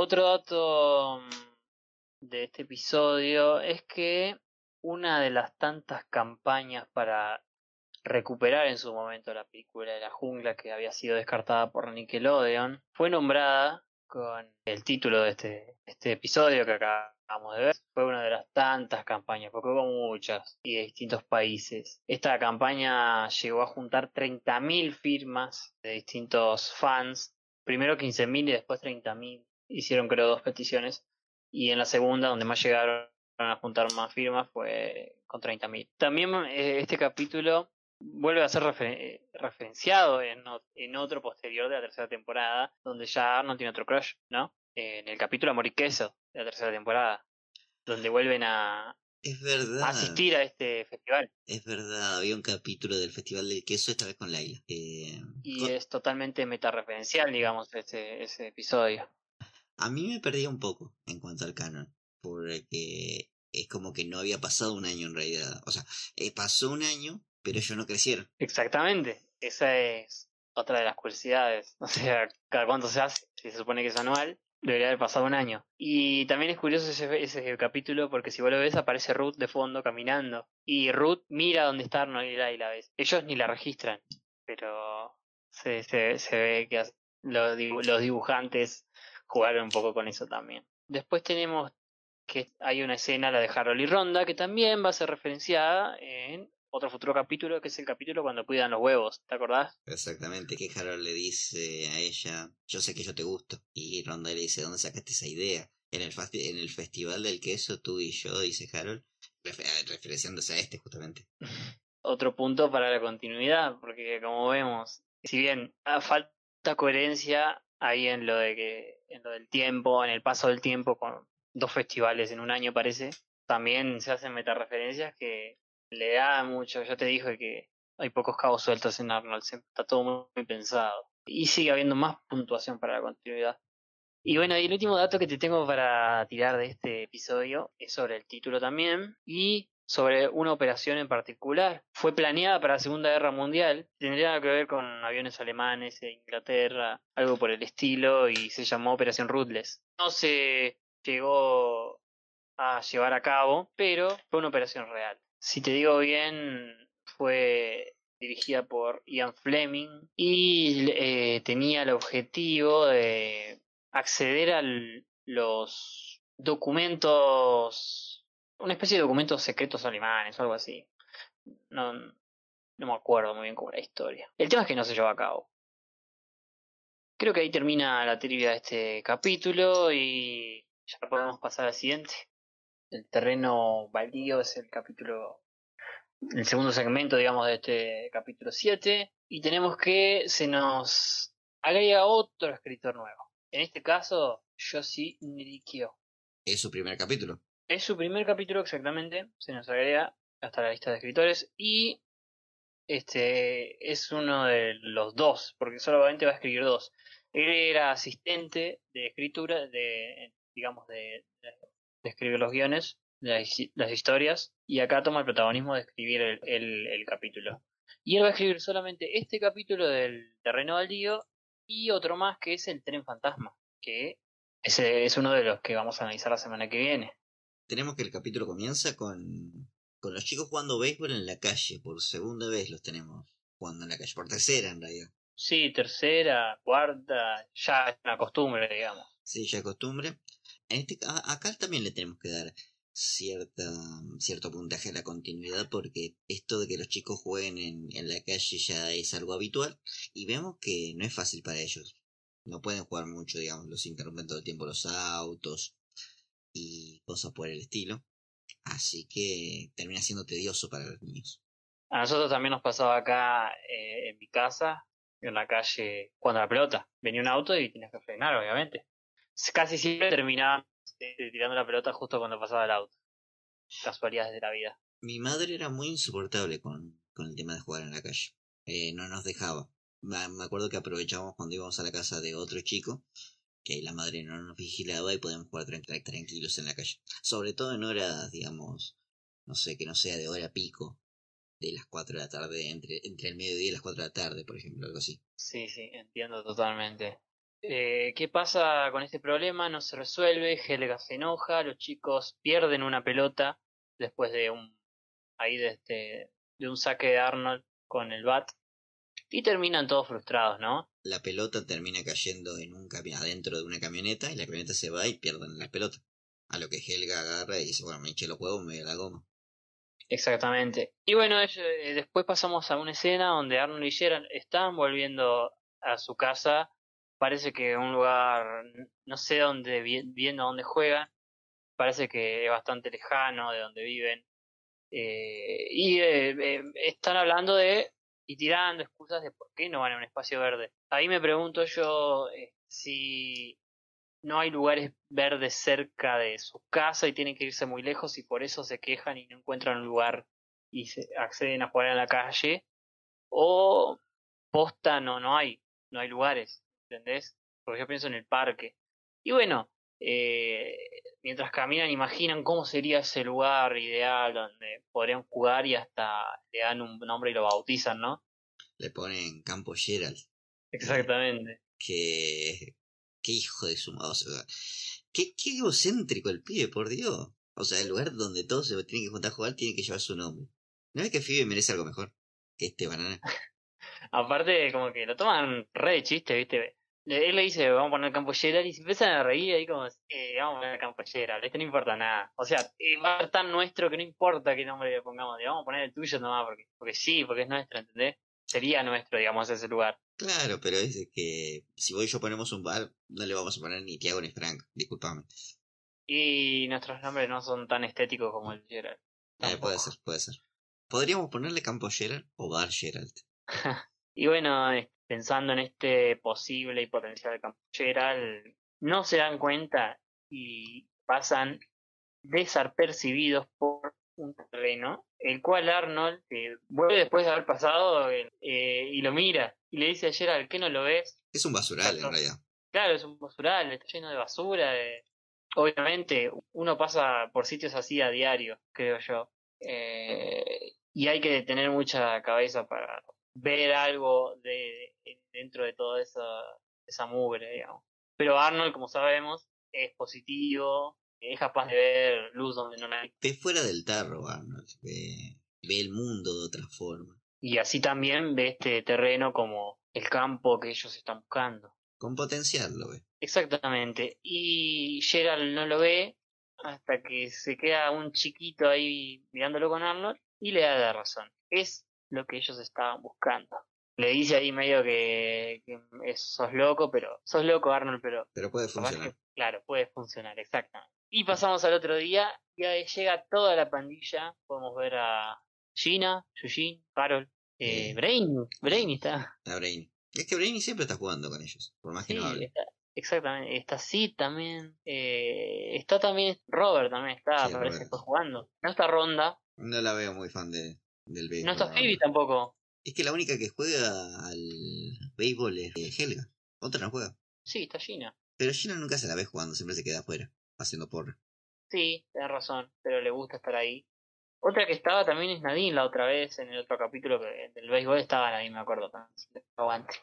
Otro dato mm, de este episodio es que una de las tantas campañas para recuperar en su momento la película de la jungla que había sido descartada por Nickelodeon fue nombrada con el título de este, este episodio que acabamos de ver. Fue una de las tantas campañas, porque hubo muchas y de distintos países. Esta campaña llegó a juntar 30.000 firmas de distintos fans. Primero 15.000 y después 30.000 hicieron creo dos peticiones y en la segunda donde más llegaron a juntar más firmas fue con 30.000. También eh, este capítulo vuelve a ser referenciado en, en, otro posterior de la tercera temporada, donde ya no tiene otro crush, ¿no? en el capítulo Amor y Queso de la tercera temporada, donde vuelven a, es verdad. asistir a este festival. Es verdad, había un capítulo del Festival del Queso esta vez con Laila. Eh, y es totalmente metareferencial, digamos, ese, ese episodio. A mí me perdía un poco en cuanto al canon, porque es como que no había pasado un año en realidad. O sea, eh, pasó un año, pero ellos no crecieron. Exactamente, esa es otra de las curiosidades. O sea, cada cuánto se hace, si se supone que es anual, debería haber pasado un año. Y también es curioso ese, ese capítulo porque si vos lo ves aparece Ruth de fondo caminando. Y Ruth mira dónde está Arnold y la ves. Ellos ni la registran, pero se, se, se ve que los, los dibujantes jugar un poco con eso también. Después tenemos que hay una escena, la de Harold y Ronda, que también va a ser referenciada en otro futuro capítulo, que es el capítulo cuando cuidan los huevos, ¿te acordás? Exactamente, que Harold le dice a ella, yo sé que yo te gusto, y Ronda le dice, ¿dónde sacaste esa idea? En el, en el festival del queso, tú y yo, dice Harold, referenciándose a este justamente. Otro punto para la continuidad, porque como vemos, si bien falta coherencia, ahí en lo de que en lo del tiempo, en el paso del tiempo con dos festivales en un año parece, también se hacen metareferencias que le da mucho, yo te dije que hay pocos cabos sueltos en Arnold, está todo muy, pensado. Y sigue habiendo más puntuación para la continuidad. Y bueno, y el último dato que te tengo para tirar de este episodio es sobre el título también. Y sobre una operación en particular. Fue planeada para la Segunda Guerra Mundial, tendría que ver con aviones alemanes de Inglaterra, algo por el estilo, y se llamó Operación Ruthless. No se llegó a llevar a cabo, pero fue una operación real. si te digo bien, fue dirigida por Ian Fleming y eh, tenía el objetivo de acceder a los documentos, una especie de documentos secretos alemanes o algo así. No, no me acuerdo muy bien cómo era la historia. El tema es que no se llevó a cabo. Creo que ahí termina la trivia de este capítulo y ya podemos pasar al siguiente. El terreno baldío es el capítulo, el segundo segmento, digamos, de este capítulo 7. Y tenemos que se nos agrega otro escritor nuevo. En este caso, Yoshi Nirikyo. Es su primer capítulo. Es su primer capítulo exactamente, se nos agrega hasta la lista de escritores y este es uno de los dos, porque solamente va a escribir dos. Él era asistente de escritura, de digamos de, escribir los guiones, las, las, historias, y acá toma el protagonismo de escribir el, el, capítulo. Y él va a escribir solamente este capítulo del terreno baldío y otro más que es el tren fantasma, que ese es uno de los que vamos a analizar la semana que viene. Tenemos que el capítulo comienza con, con los chicos jugando béisbol en la calle, por segunda vez los tenemos jugando en la calle, por tercera en realidad. Sí, tercera, cuarta, ya es una costumbre, digamos. Sí, ya es costumbre. En este, acá también le tenemos que dar cierta, cierto puntaje a la continuidad porque esto de que los chicos jueguen en, en la calle ya es algo habitual y vemos que no es fácil para ellos. No pueden jugar mucho, digamos, los interrumpen todo el tiempo los autos y cosas por el estilo. Así que termina siendo tedioso para los niños. A nosotros también nos pasaba acá eh, en mi casa, en la calle, cuando la pelota. Venía un auto y tenías que frenar, obviamente. Casi siempre terminaba eh, tirando la pelota justo cuando pasaba el auto. Casualidades de la vida. Mi madre era muy insoportable con, con el tema de jugar en la calle. Eh, no nos dejaba. Me acuerdo que aprovechábamos cuando íbamos a la casa de otro chico, que la madre no nos vigilaba y podíamos jugar tranqu tranquilos en la calle. Sobre todo en horas, digamos, no sé, que no sea de hora pico, de las 4 de la tarde, entre, entre el mediodía y las 4 de la tarde, por ejemplo, algo así. Sí, sí, entiendo totalmente. Eh, ¿Qué pasa con este problema? No se resuelve, Helga se enoja, los chicos pierden una pelota después de un ahí de este de un saque de Arnold con el bat y terminan todos frustrados, ¿no? La pelota termina cayendo en un adentro de una camioneta y la camioneta se va y pierden la pelota. A lo que Helga agarra y dice, bueno, me eché los huevos, me voy a la goma. Exactamente. Y bueno, eh, después pasamos a una escena donde Arnold y Gerald están volviendo a su casa parece que un lugar, no sé dónde, viendo dónde juegan, parece que es bastante lejano de donde viven. Eh, y eh, están hablando de y tirando excusas de por qué no van a un espacio verde. Ahí me pregunto yo si no hay lugares verdes cerca de su casa y tienen que irse muy lejos y por eso se quejan y no encuentran un lugar y se acceden a jugar en la calle o posta no no hay no hay lugares ¿entendés? Porque yo pienso en el parque. Y bueno, eh, mientras caminan imaginan cómo sería ese lugar ideal donde podrían jugar y hasta le dan un nombre y lo bautizan, ¿no? Le ponen Campo Gerald. Exactamente. Que... Qué hijo de su madre. O sea, qué, qué egocéntrico el pibe, por Dios. O sea, el lugar donde todos se tienen que juntar a jugar tiene que llevar su nombre. ¿No es que Fibe merece algo mejor que este banana? Aparte, como que lo toman re de chiste, ¿viste? Él le dice, vamos a poner campo Gerald y se empiezan a reír ahí como, eh, vamos a poner campo Gerald, este no importa nada. O sea, eh, va a ser tan nuestro que no importa qué nombre le pongamos, vamos a poner el tuyo nomás, porque, porque sí, porque es nuestro, ¿entendés? Sería nuestro, digamos, ese lugar. Claro, pero es que si vos y yo ponemos un bar, no le vamos a poner ni Tiago ni Frank, disculpame. Y nuestros nombres no son tan estéticos como el Gerald. Eh, puede ser, puede ser. Podríamos ponerle campo Gerald o bar Gerald. y bueno, pensando en este posible y potencial campo no se dan cuenta y pasan desapercibidos por un terreno, el cual Arnold vuelve después de haber pasado eh, y lo mira y le dice a Gerald, ¿qué no lo ves? Es un basural en realidad. Claro, es un basural, está lleno de basura. Obviamente, uno pasa por sitios así a diario, creo yo. Eh, y hay que tener mucha cabeza para ver algo de, dentro de toda esa, esa mugre, digamos. Pero Arnold, como sabemos, es positivo, es capaz de ver luz donde no hay. Ve fuera del tarro, Arnold. Ve, ve el mundo de otra forma. Y así también ve este terreno como el campo que ellos están buscando. Con potencial lo ve. Exactamente. Y Gerald no lo ve hasta que se queda un chiquito ahí mirándolo con Arnold y le da la razón. Es lo que ellos estaban buscando. Le dice ahí medio que, que es- sos loco, pero sos loco Arnold, pero Pero puede funcionar. que- claro, puede funcionar, exactamente. Y pasamos al otro día y ahí llega toda la pandilla. Podemos ver a Gina, Yujin, Carol, eh, Eh. Brainy. Brainy está. A Brainy. Es que Brainy siempre está jugando con ellos, por más que Sí, no hable. está, exactamente. Está Sid también. Eh, está también Robert también está, Sí, parece que Robert. está jugando. No está Ronda. No la veo muy fan de, del béisbol. No está. Phoebe tampoco. Es que la única que juega al béisbol es eh, Helga. Otra no juega. Sí, está Gina. Pero Gina nunca se la ve jugando, siempre se queda afuera, haciendo porra. Sí, tenés razón, pero le gusta estar ahí. Otra que estaba también es Nadine la otra vez, en el otro capítulo que del béisbol estaba Nadine, me acuerdo. Aguante.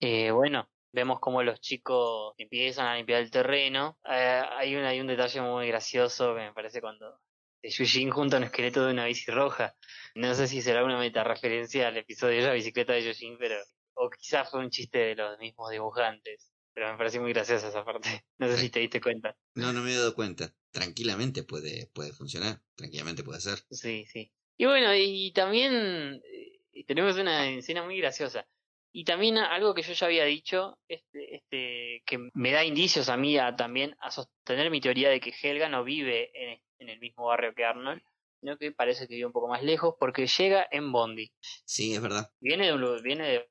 Eh, bueno, vemos cómo los chicos empiezan a limpiar el terreno. Eh, hay, un, hay un detalle muy gracioso que me parece cuando Yujin junta un esqueleto de una bici roja. No sé si será una meta referencia al episodio de la bicicleta de Yujin, pero. O quizás fue un chiste de los mismos dibujantes. Pero me pareció muy graciosa esa parte. No sé si te diste cuenta. No, no me he dado cuenta. Tranquilamente puede, puede funcionar. Tranquilamente puede ser. Sí, sí. Y bueno, y también eh, tenemos una escena muy graciosa. Y también algo que yo ya había dicho, este, este, que me da indicios a mí a, también a sostener mi teoría de que Helga no vive en, en el mismo barrio que Arnold, sino que parece que vive un poco más lejos porque llega en Bondi. Sí, es verdad. Viene de un viene de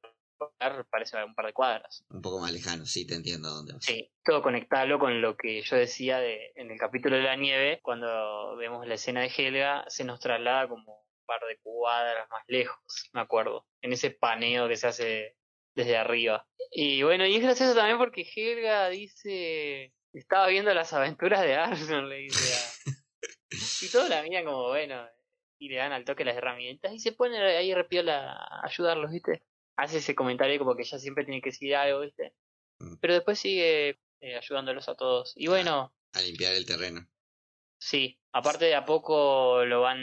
parece un par de cuadras. Un poco más lejano, sí, te entiendo dónde vas. Sí, todo conectarlo con lo que yo decía de, en el capítulo de la nieve, cuando vemos la escena de Helga, se nos traslada como par de cuadras más lejos, me acuerdo, en ese paneo que se hace desde arriba. Y bueno, y es gracioso también porque Helga dice, estaba viendo las aventuras de Arnold, le dice a... Y todos la miran como, bueno, y le dan al toque las herramientas y se pone ahí repiola a ayudarlos, ¿viste? Hace ese comentario como que ella siempre tiene que decir algo, ¿viste? Mm. Pero después sigue eh, ayudándolos a todos. Y bueno, A limpiar el terreno. sí, aparte de a poco lo van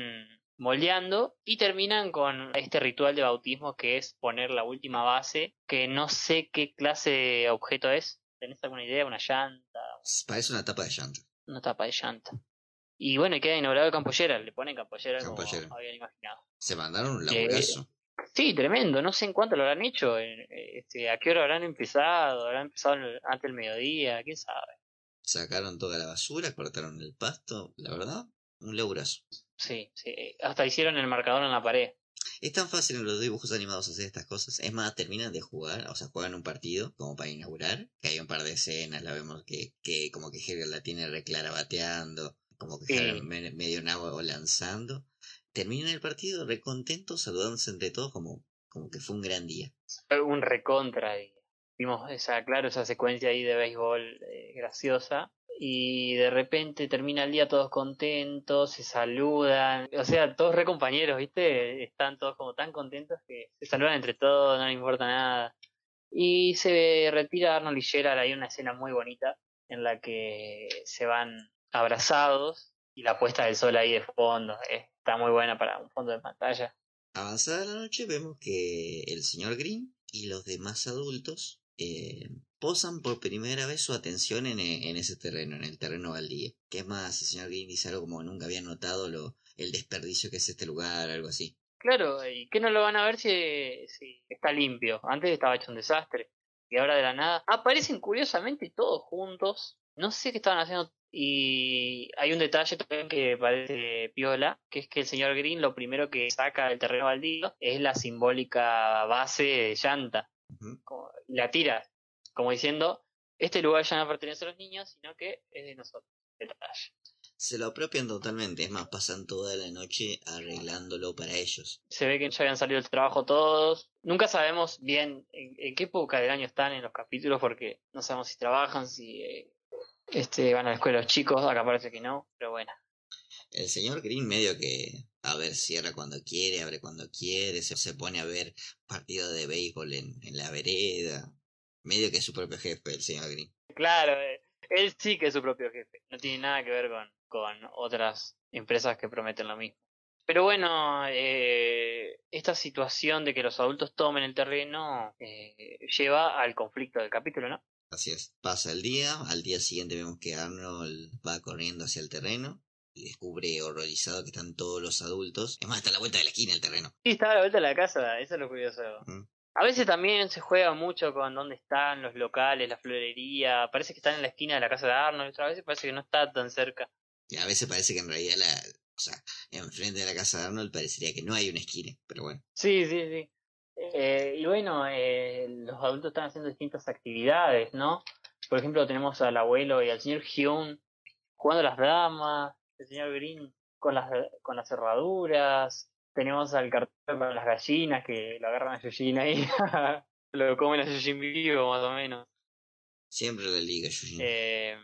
moldeando y terminan con este ritual de bautismo que es poner la última base, que no sé qué clase de objeto es. ¿Tenés alguna idea? ¿Una llanta? Parece una tapa de llanta. Una tapa de llanta. Y bueno, y queda inaugurado el campollera, le ponen campollera como Campollera. habían imaginado. Se mandaron un Eh, laburazo. Sí, tremendo, no sé en cuánto lo habrán hecho, eh, este, a qué hora habrán empezado, habrán empezado antes del mediodía, quién sabe. Sacaron toda la basura, cortaron el pasto. La verdad, un laburazo. Sí, sí, hasta hicieron el marcador en la pared. Es tan fácil en los dibujos animados hacer estas cosas. Es más, terminan de jugar, o sea, juegan un partido como para inaugurar. Que hay un par de escenas, la vemos que, que como que Helga la tiene reclara bateando, como que Sí. Helga medio nabo o lanzando. Terminan el partido recontentos, saludándose entre todos como, como que fue un gran día. Un recontra vimos esa, claro, esa secuencia ahí de béisbol eh, graciosa. Y de repente termina el día todos contentos, se saludan, o sea, todos re compañeros, ¿viste? Están todos como tan contentos que se saludan entre todos, no les importa nada. Y se retira Arnold y Gerald, hay una escena muy bonita en la que se van abrazados y la puesta del sol ahí de fondo, eh, está muy buena para un fondo de pantalla. Avanzada la noche vemos que el señor Green y los demás adultos eh, posan por primera vez su atención en, e- en ese terreno, en el terreno baldío. Que es más, el señor Green dice algo como nunca había notado lo, el desperdicio que es este lugar, algo así. Claro, ¿y qué no lo van a ver si, si está limpio? Antes estaba hecho un desastre. Y ahora de la nada aparecen curiosamente todos juntos. No sé qué estaban haciendo. Y hay un detalle también que parece piola, que es que el señor Green lo primero que saca del terreno baldío es la simbólica base de llanta. Y la tira, como diciendo, este lugar ya no pertenece a los niños, sino que es de nosotros. Detalle. Se lo apropian totalmente, es más, pasan toda la noche arreglándolo para ellos. se ve que ya habían salido del trabajo todos. Nunca sabemos bien en, en qué época del año están en los capítulos porque no sabemos si trabajan, si eh, este van a la escuela los chicos, acá parece que no, pero bueno. El señor Green medio que, a ver, cierra cuando quiere, abre cuando quiere, se, se pone a ver partidos de béisbol en, en la vereda. Medio que es su propio jefe, el señor Green. Claro, eh, él sí que es su propio jefe, no tiene nada que ver con, con otras empresas que prometen lo mismo. Pero bueno, eh, esta situación de que los adultos tomen el terreno eh, lleva al conflicto del capítulo, ¿no? Así es. Pasa el día, al día siguiente vemos que Arnold va corriendo hacia el terreno y descubre horrorizado que están todos los adultos. Es más, está a la vuelta de la esquina el terreno. Sí, estaba a la vuelta de la casa, eso es lo curioso. Mm. A veces también se juega mucho con dónde están los locales, la florería. Parece que están en la esquina de la casa de Arnold, otras veces parece que no está tan cerca. Y a veces parece que en realidad la... O sea, enfrente de la casa de Arnold parecería que no hay una esquina, pero bueno. Sí, sí, sí. Eh, y bueno, eh, los adultos están haciendo distintas actividades, ¿no? Por ejemplo, tenemos al abuelo y al señor Hyun jugando a las damas, el señor Green con las, con las cerraduras, tenemos al cartel para las gallinas que lo agarran a Yujin ahí, lo comen a Yujin vivo más o menos. Siempre la liga, Yujin. Eh,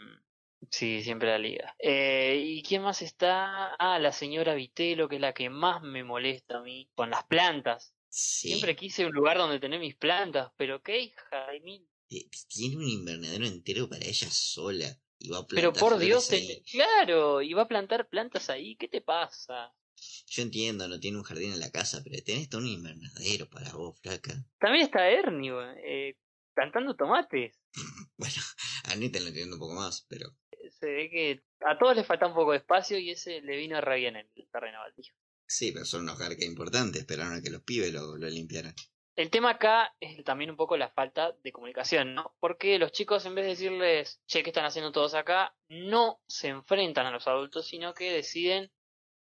sí, siempre la liga. Eh, ¿Y quién más está? Ah, la señora Vitelo, que es la que más me molesta a mí, con las plantas. Sí. Siempre quise un lugar donde tener mis plantas, pero qué hija de mil. Eh, Tiene un invernadero entero para ella sola. Y va a Pero plantar por flores Dios, te- claro, y va a plantar plantas ahí, ¿qué te pasa? Yo entiendo, no tiene un jardín en la casa, pero tenés todo un invernadero para vos, flaca. También está Ernie, eh, plantando tomates. Bueno, a Anita lo entiendo un poco más, pero Se ve que a todos les falta un poco de espacio y ese le vino re bien el terreno baldío. sí, pero son unos garcas importantes, esperaron a que los pibes lo, lo limpiaran. El tema acá es también un poco la falta de comunicación, ¿no? Porque los chicos, en vez de decirles, che, ¿qué están haciendo todos acá? No se enfrentan a los adultos, sino que deciden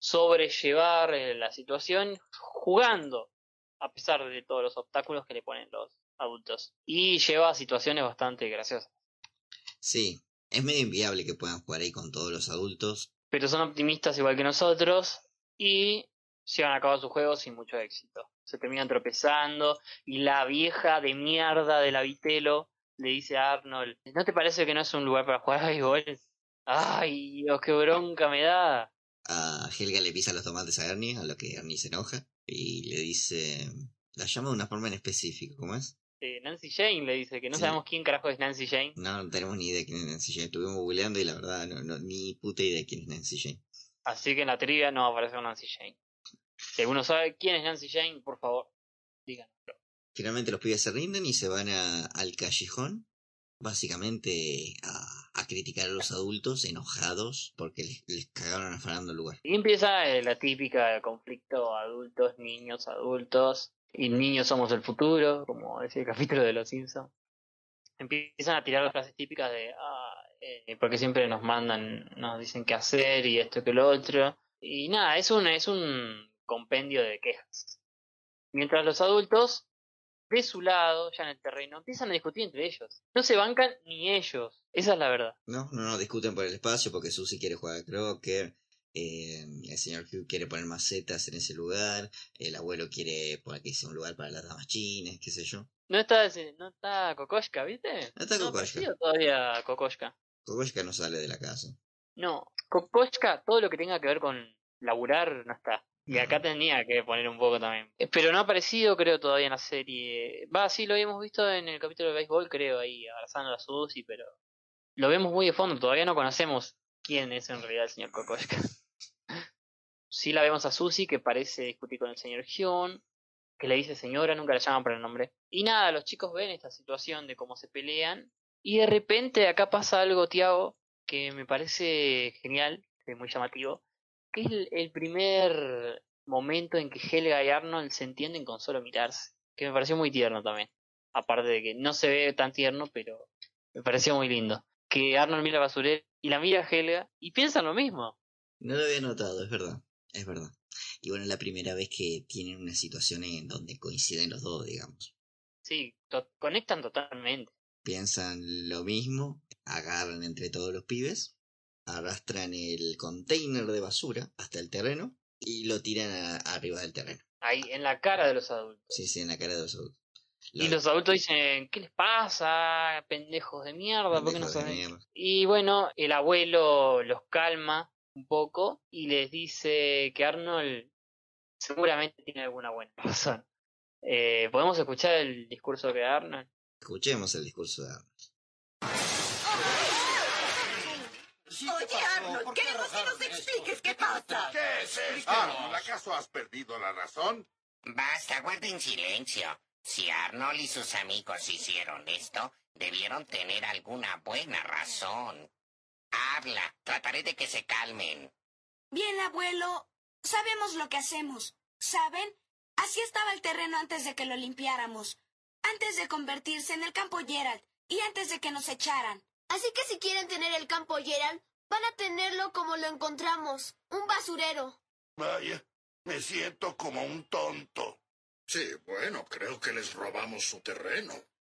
sobrellevar eh, la situación jugando, a pesar de todos los obstáculos que le ponen los adultos. Y lleva a situaciones bastante graciosas. Sí, es medio inviable que puedan jugar ahí con todos los adultos. Pero son optimistas igual que nosotros y llevan a cabo su juego sin mucho éxito. Se terminan tropezando y la vieja de mierda de la Vitelo le dice a Arnold, ¿no te parece que no es un lugar para jugar a béisbol? Ay, Dios, qué bronca me da. A Helga le pisa los tomates a Ernie, a lo que Ernie se enoja, y le dice... La llama de una forma en específico, ¿cómo es? Eh, Nancy Jane le dice que no Sí. sabemos quién carajo es Nancy Jane. No, no tenemos ni idea de quién es Nancy Jane. Estuvimos googleando y la verdad, no, no, ni puta idea de quién es Nancy Jane. Así que en la trivia no va a aparecer Nancy Jane. Si alguno sabe quién es Nancy Jane, por favor, díganos. Finalmente los pibes se rinden y se van a- al callejón, básicamente a, criticar a los adultos enojados porque les, les cagaron afanando el lugar. Y empieza eh, la típica conflicto adultos, niños, adultos. Y niños somos el futuro, como decía el capítulo de Los Simpsons. Empiezan a tirar las frases típicas de, ah, eh, porque siempre nos mandan, nos dicen qué hacer y esto que lo otro. Y nada, es un, es un compendio de quejas. Mientras los adultos, de su lado, ya en el terreno, empiezan a discutir entre ellos. No se bancan ni ellos. Esa es la verdad. No, no, no, discuten por el espacio porque Susie quiere jugar a crocker, eh, el señor Hugh quiere poner macetas en ese lugar, el abuelo quiere poner que sea un lugar para las damas chinas, qué sé yo. No está, no está Kokoshka, ¿viste? No está No todavía Kokoshka. Kokoschka no sale de la casa. No, Kokoshka, todo lo que tenga que ver con laburar no está. Y acá tenía que poner un poco también. Eh, Pero no ha aparecido, creo, todavía en la serie. Va, sí, lo habíamos visto en el capítulo de béisbol, creo, ahí, abrazando a Susie, pero lo vemos muy de fondo. Todavía no conocemos quién es en realidad el señor Kokoshka. Sí la vemos a Susie, que parece discutir con el señor Hyun, que le dice señora, nunca la llaman por el nombre. Y nada, los chicos ven esta situación de cómo se pelean. Y de repente acá pasa algo, Tiago, que me parece genial, es muy llamativo, que es el, el primer momento en que Helga y Arnold se entienden con solo mirarse, que me pareció muy tierno también. Aparte de que no se ve tan tierno, pero me pareció muy lindo. Que Arnold mira la basurera y la mira a Helga y piensan lo mismo. No lo había notado, es verdad, es verdad. Y bueno, es la primera vez que tienen una situación en donde coinciden los dos, digamos. Sí, to- conectan totalmente. Piensan lo mismo, agarran entre todos los pibes, arrastran el container de basura hasta el terreno y lo tiran a- arriba del terreno. Ahí, en la cara de los adultos. Sí, sí, en la cara de los adultos. Y los adultos dicen, ¿qué les pasa? Pendejos de mierda, ¿por qué no pendejos saben? Y bueno, el abuelo los calma un poco y les dice que Arnold seguramente tiene alguna buena razón. Eh, ¿Podemos escuchar el discurso de Arnold? Escuchemos el discurso de Arnold. Sí, ¿qué pasó? Arnold, ¿Por qué queremos que nos esto? expliques qué pasa. ¿Qué es esto? Arnold, ¿acaso has perdido la razón? Basta, guarden silencio. Si Arnold y sus amigos hicieron esto, debieron tener alguna buena razón. Habla, trataré de que se calmen. Bien, abuelo, sabemos lo que hacemos. ¿Saben? Así estaba el terreno antes de que lo limpiáramos. Antes de convertirse en el campo Gerald. Y antes de que nos echaran. Así que si quieren tener el campo Gerald, van a tenerlo como lo encontramos, un basurero. Vaya, me siento como un tonto. Sí, bueno, creo que les robamos su terreno.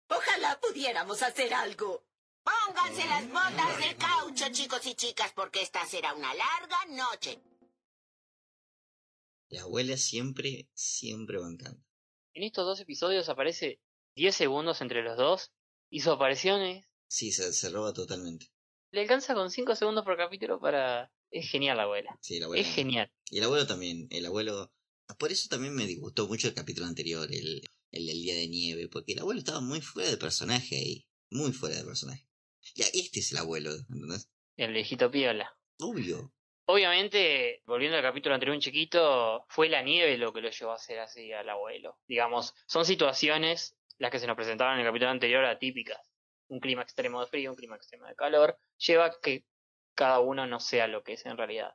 Ojalá pudiéramos hacer algo. Pónganse las botas de caucho, chicos y chicas, porque esta será una larga noche. La abuela siempre, siempre bancando. En estos dos episodios aparece 10 segundos entre los dos y su aparición es... Sí, se, se roba totalmente. Le alcanza con 5 segundos por capítulo para... Es genial la abuela. Sí, la abuela. Es genial. Y el abuelo también. El abuelo. Por eso también me disgustó mucho el capítulo anterior, el, el del día de nieve, porque el abuelo estaba muy fuera de personaje ahí. Muy fuera de personaje. Ya, este es el abuelo, ¿entendés? El viejito piola. Obvio. Obviamente, volviendo al capítulo anterior un chiquito, fue la nieve lo que lo llevó a hacer así al abuelo. Digamos, son situaciones, las que se nos presentaban en el capítulo anterior, atípicas. Un clima extremo de frío, un clima extremo de calor, lleva a que cada uno no sea lo que es en realidad.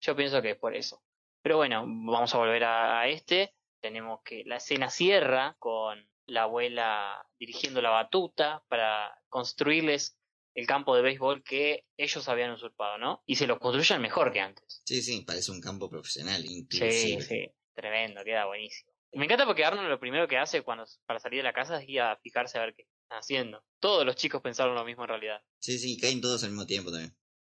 Yo pienso que es por eso. Pero bueno, vamos a volver a, a este. Tenemos que la escena cierra con la abuela dirigiendo la batuta para construirles el campo de béisbol que ellos habían usurpado, ¿no? Y se lo construyen mejor que antes. Sí, sí, parece un campo profesional, Sí, inclusive. sí, tremendo, queda buenísimo. Me encanta porque Arnold lo primero que hace cuando para salir de la casa es ir a fijarse a ver qué haciendo. Todos los chicos pensaron lo mismo en realidad. Sí, sí, caen todos al mismo tiempo también.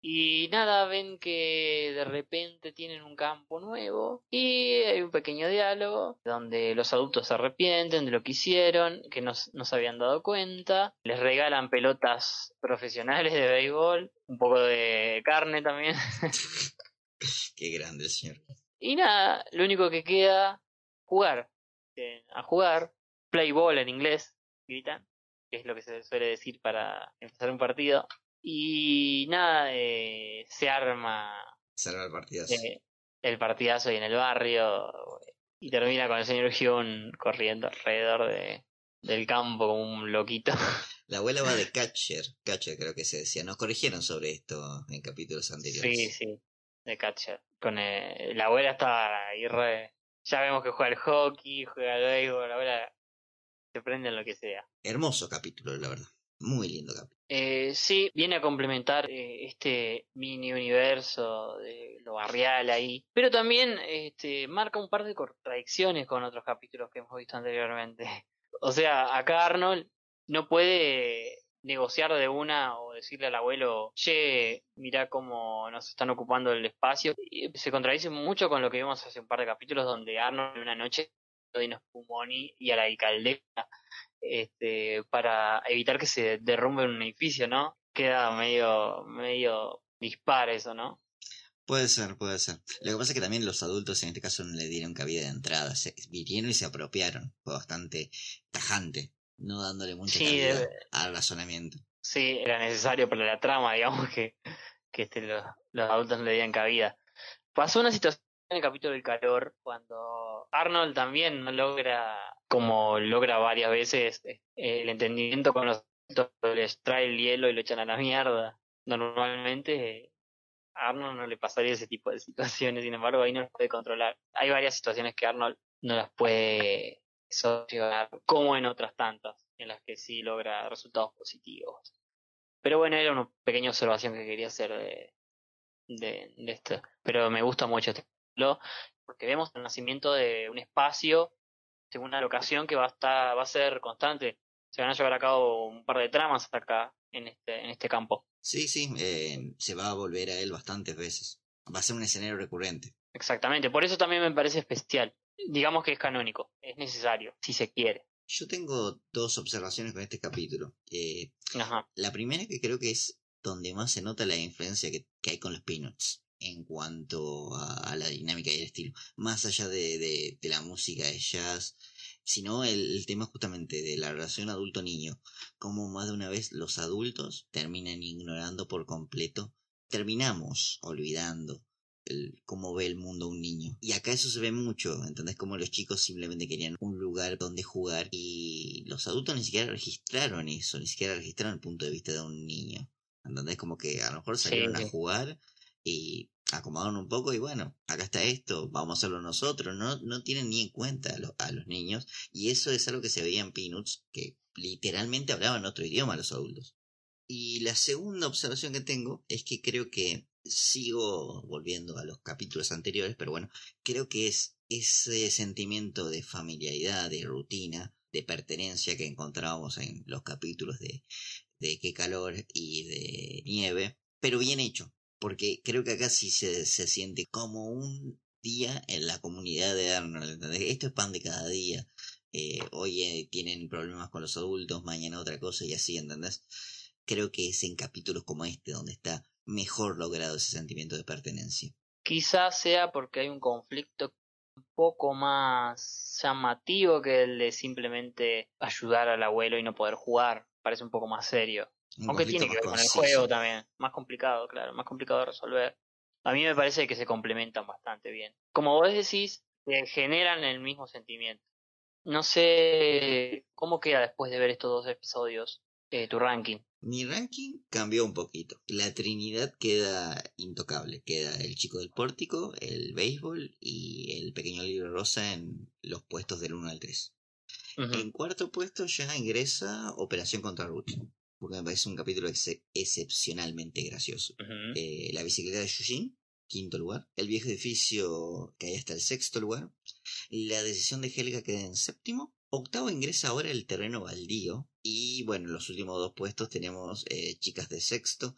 Y nada, ven que de repente tienen un campo nuevo y hay un pequeño diálogo donde los adultos se arrepienten de lo que hicieron, que no, no se habían dado cuenta, les regalan pelotas profesionales de béisbol, un poco de carne también. Qué grande señor. Y nada, lo único que queda, jugar. Eh, a jugar, play ball en inglés, gritan, que es lo que se suele decir para empezar un partido. Y nada, eh, se arma el partido. eh, el partidazo ahí en el barrio y termina con el señor Hyun corriendo alrededor de, del campo como un loquito. La abuela va de catcher. Catcher creo que se decía. Nos corrigieron sobre esto en capítulos anteriores. Sí, sí, de catcher. Con eh, la abuela está ahí re... Ya vemos que juega al hockey, juega al béisbol, la abuela se prende en lo que sea. Hermoso capítulo, la verdad. Muy lindo capítulo. Eh, sí, viene a complementar eh, este mini universo de lo barrial ahí, pero también este, marca un par de contradicciones con otros capítulos que hemos visto anteriormente. O sea, acá Arnold no puede negociar de una o decirle al abuelo, che, mira cómo nos están ocupando el espacio. Y se contradice mucho con lo que vimos hace un par de capítulos donde Arnold en una noche Dinos Pumoni y a la alcaldesa este, para evitar que se derrumbe un edificio, ¿no? Queda medio, medio dispar eso, ¿no? Puede ser, puede ser. Lo que pasa es que también los adultos en este caso no le dieron cabida de entrada. Se vinieron y se apropiaron. Fue bastante tajante. No dándole mucha Sí, cabida debe- al razonamiento. Sí, era necesario para la trama, digamos, que, que este, los, los adultos no le dieran cabida. Pasó una situación en el capítulo del calor cuando Arnold también no logra, como logra varias veces, eh, el entendimiento con los les trae el hielo y lo echan a la mierda. Normalmente eh, a Arnold no le pasaría ese tipo de situaciones, sin embargo ahí no las puede controlar. Hay varias situaciones que Arnold no las puede solucionar, como en otras tantas, en las que sí logra resultados positivos. Pero bueno, era una pequeña observación que quería hacer de, de, de esto. Pero me gusta mucho este porque vemos el nacimiento de un espacio, según una locación que va a estar, va a ser constante. Se van a llevar a cabo un par de tramas acá, en este, en este campo. Sí, sí, eh, se va a volver a él bastantes veces. Va a ser un escenario recurrente. Exactamente, por eso también me parece especial. Digamos que es canónico, es necesario, si se quiere. Yo tengo dos observaciones con este capítulo. Eh, Ajá. la primera que creo que es donde más se nota la influencia que, que hay con los Peanuts en cuanto a, a la dinámica y el estilo. Más allá de, de, de la música de jazz, sino el, el tema justamente de la relación adulto-niño. Como más de una vez los adultos terminan ignorando por completo terminamos olvidando el, cómo ve el mundo un niño. Y acá eso se ve mucho, ¿entendés? Como los chicos simplemente querían un lugar donde jugar y los adultos ni siquiera registraron eso, ni siquiera registraron el punto de vista de un niño. ¿Entendés? Como que a lo mejor salieron a jugar y acomodaron un poco y bueno, acá está esto, vamos a hacerlo nosotros, no, no tienen ni en cuenta a, los, niños y eso es algo que se veía en Peanuts, que literalmente hablaban otro idioma los adultos. Y la segunda observación que tengo es que creo que sigo volviendo a los capítulos anteriores, pero bueno, creo que es ese sentimiento de familiaridad, de rutina, de pertenencia que encontrábamos en los capítulos de, de qué calor y de nieve, pero bien hecho, porque creo que acá sí se, se siente como un día en la comunidad de Arnold, Esto es pan de cada día. Eh, hoy eh, tienen problemas con los adultos, mañana otra cosa y así, ¿entendés? Creo que es en capítulos como este donde está mejor logrado ese sentimiento de pertenencia. Quizás sea porque hay un conflicto un poco más llamativo que el de simplemente ayudar al abuelo y no poder jugar. Parece un poco más serio. Aunque tiene que ver con el juego también. Más complicado, claro, más complicado de resolver. A mí me parece que se complementan bastante bien. Como vos decís, generan el mismo sentimiento. No sé cómo queda después de ver estos dos episodios eh, tu ranking. Mi ranking cambió un poquito. La Trinidad queda intocable. Queda el chico del pórtico, el béisbol y el pequeño libro rosa en los puestos del 1 al 3. En cuarto puesto ya ingresa Operación contra Ruth. Porque me parece un capítulo excepcionalmente gracioso. Eh, la bicicleta de Yushin, quinto lugar. El viejo edificio que hay hasta el sexto lugar. La decisión de Helga queda en séptimo. Octavo ingresa ahora el terreno baldío. Y bueno, en los últimos dos puestos tenemos eh, Chicas de Sexto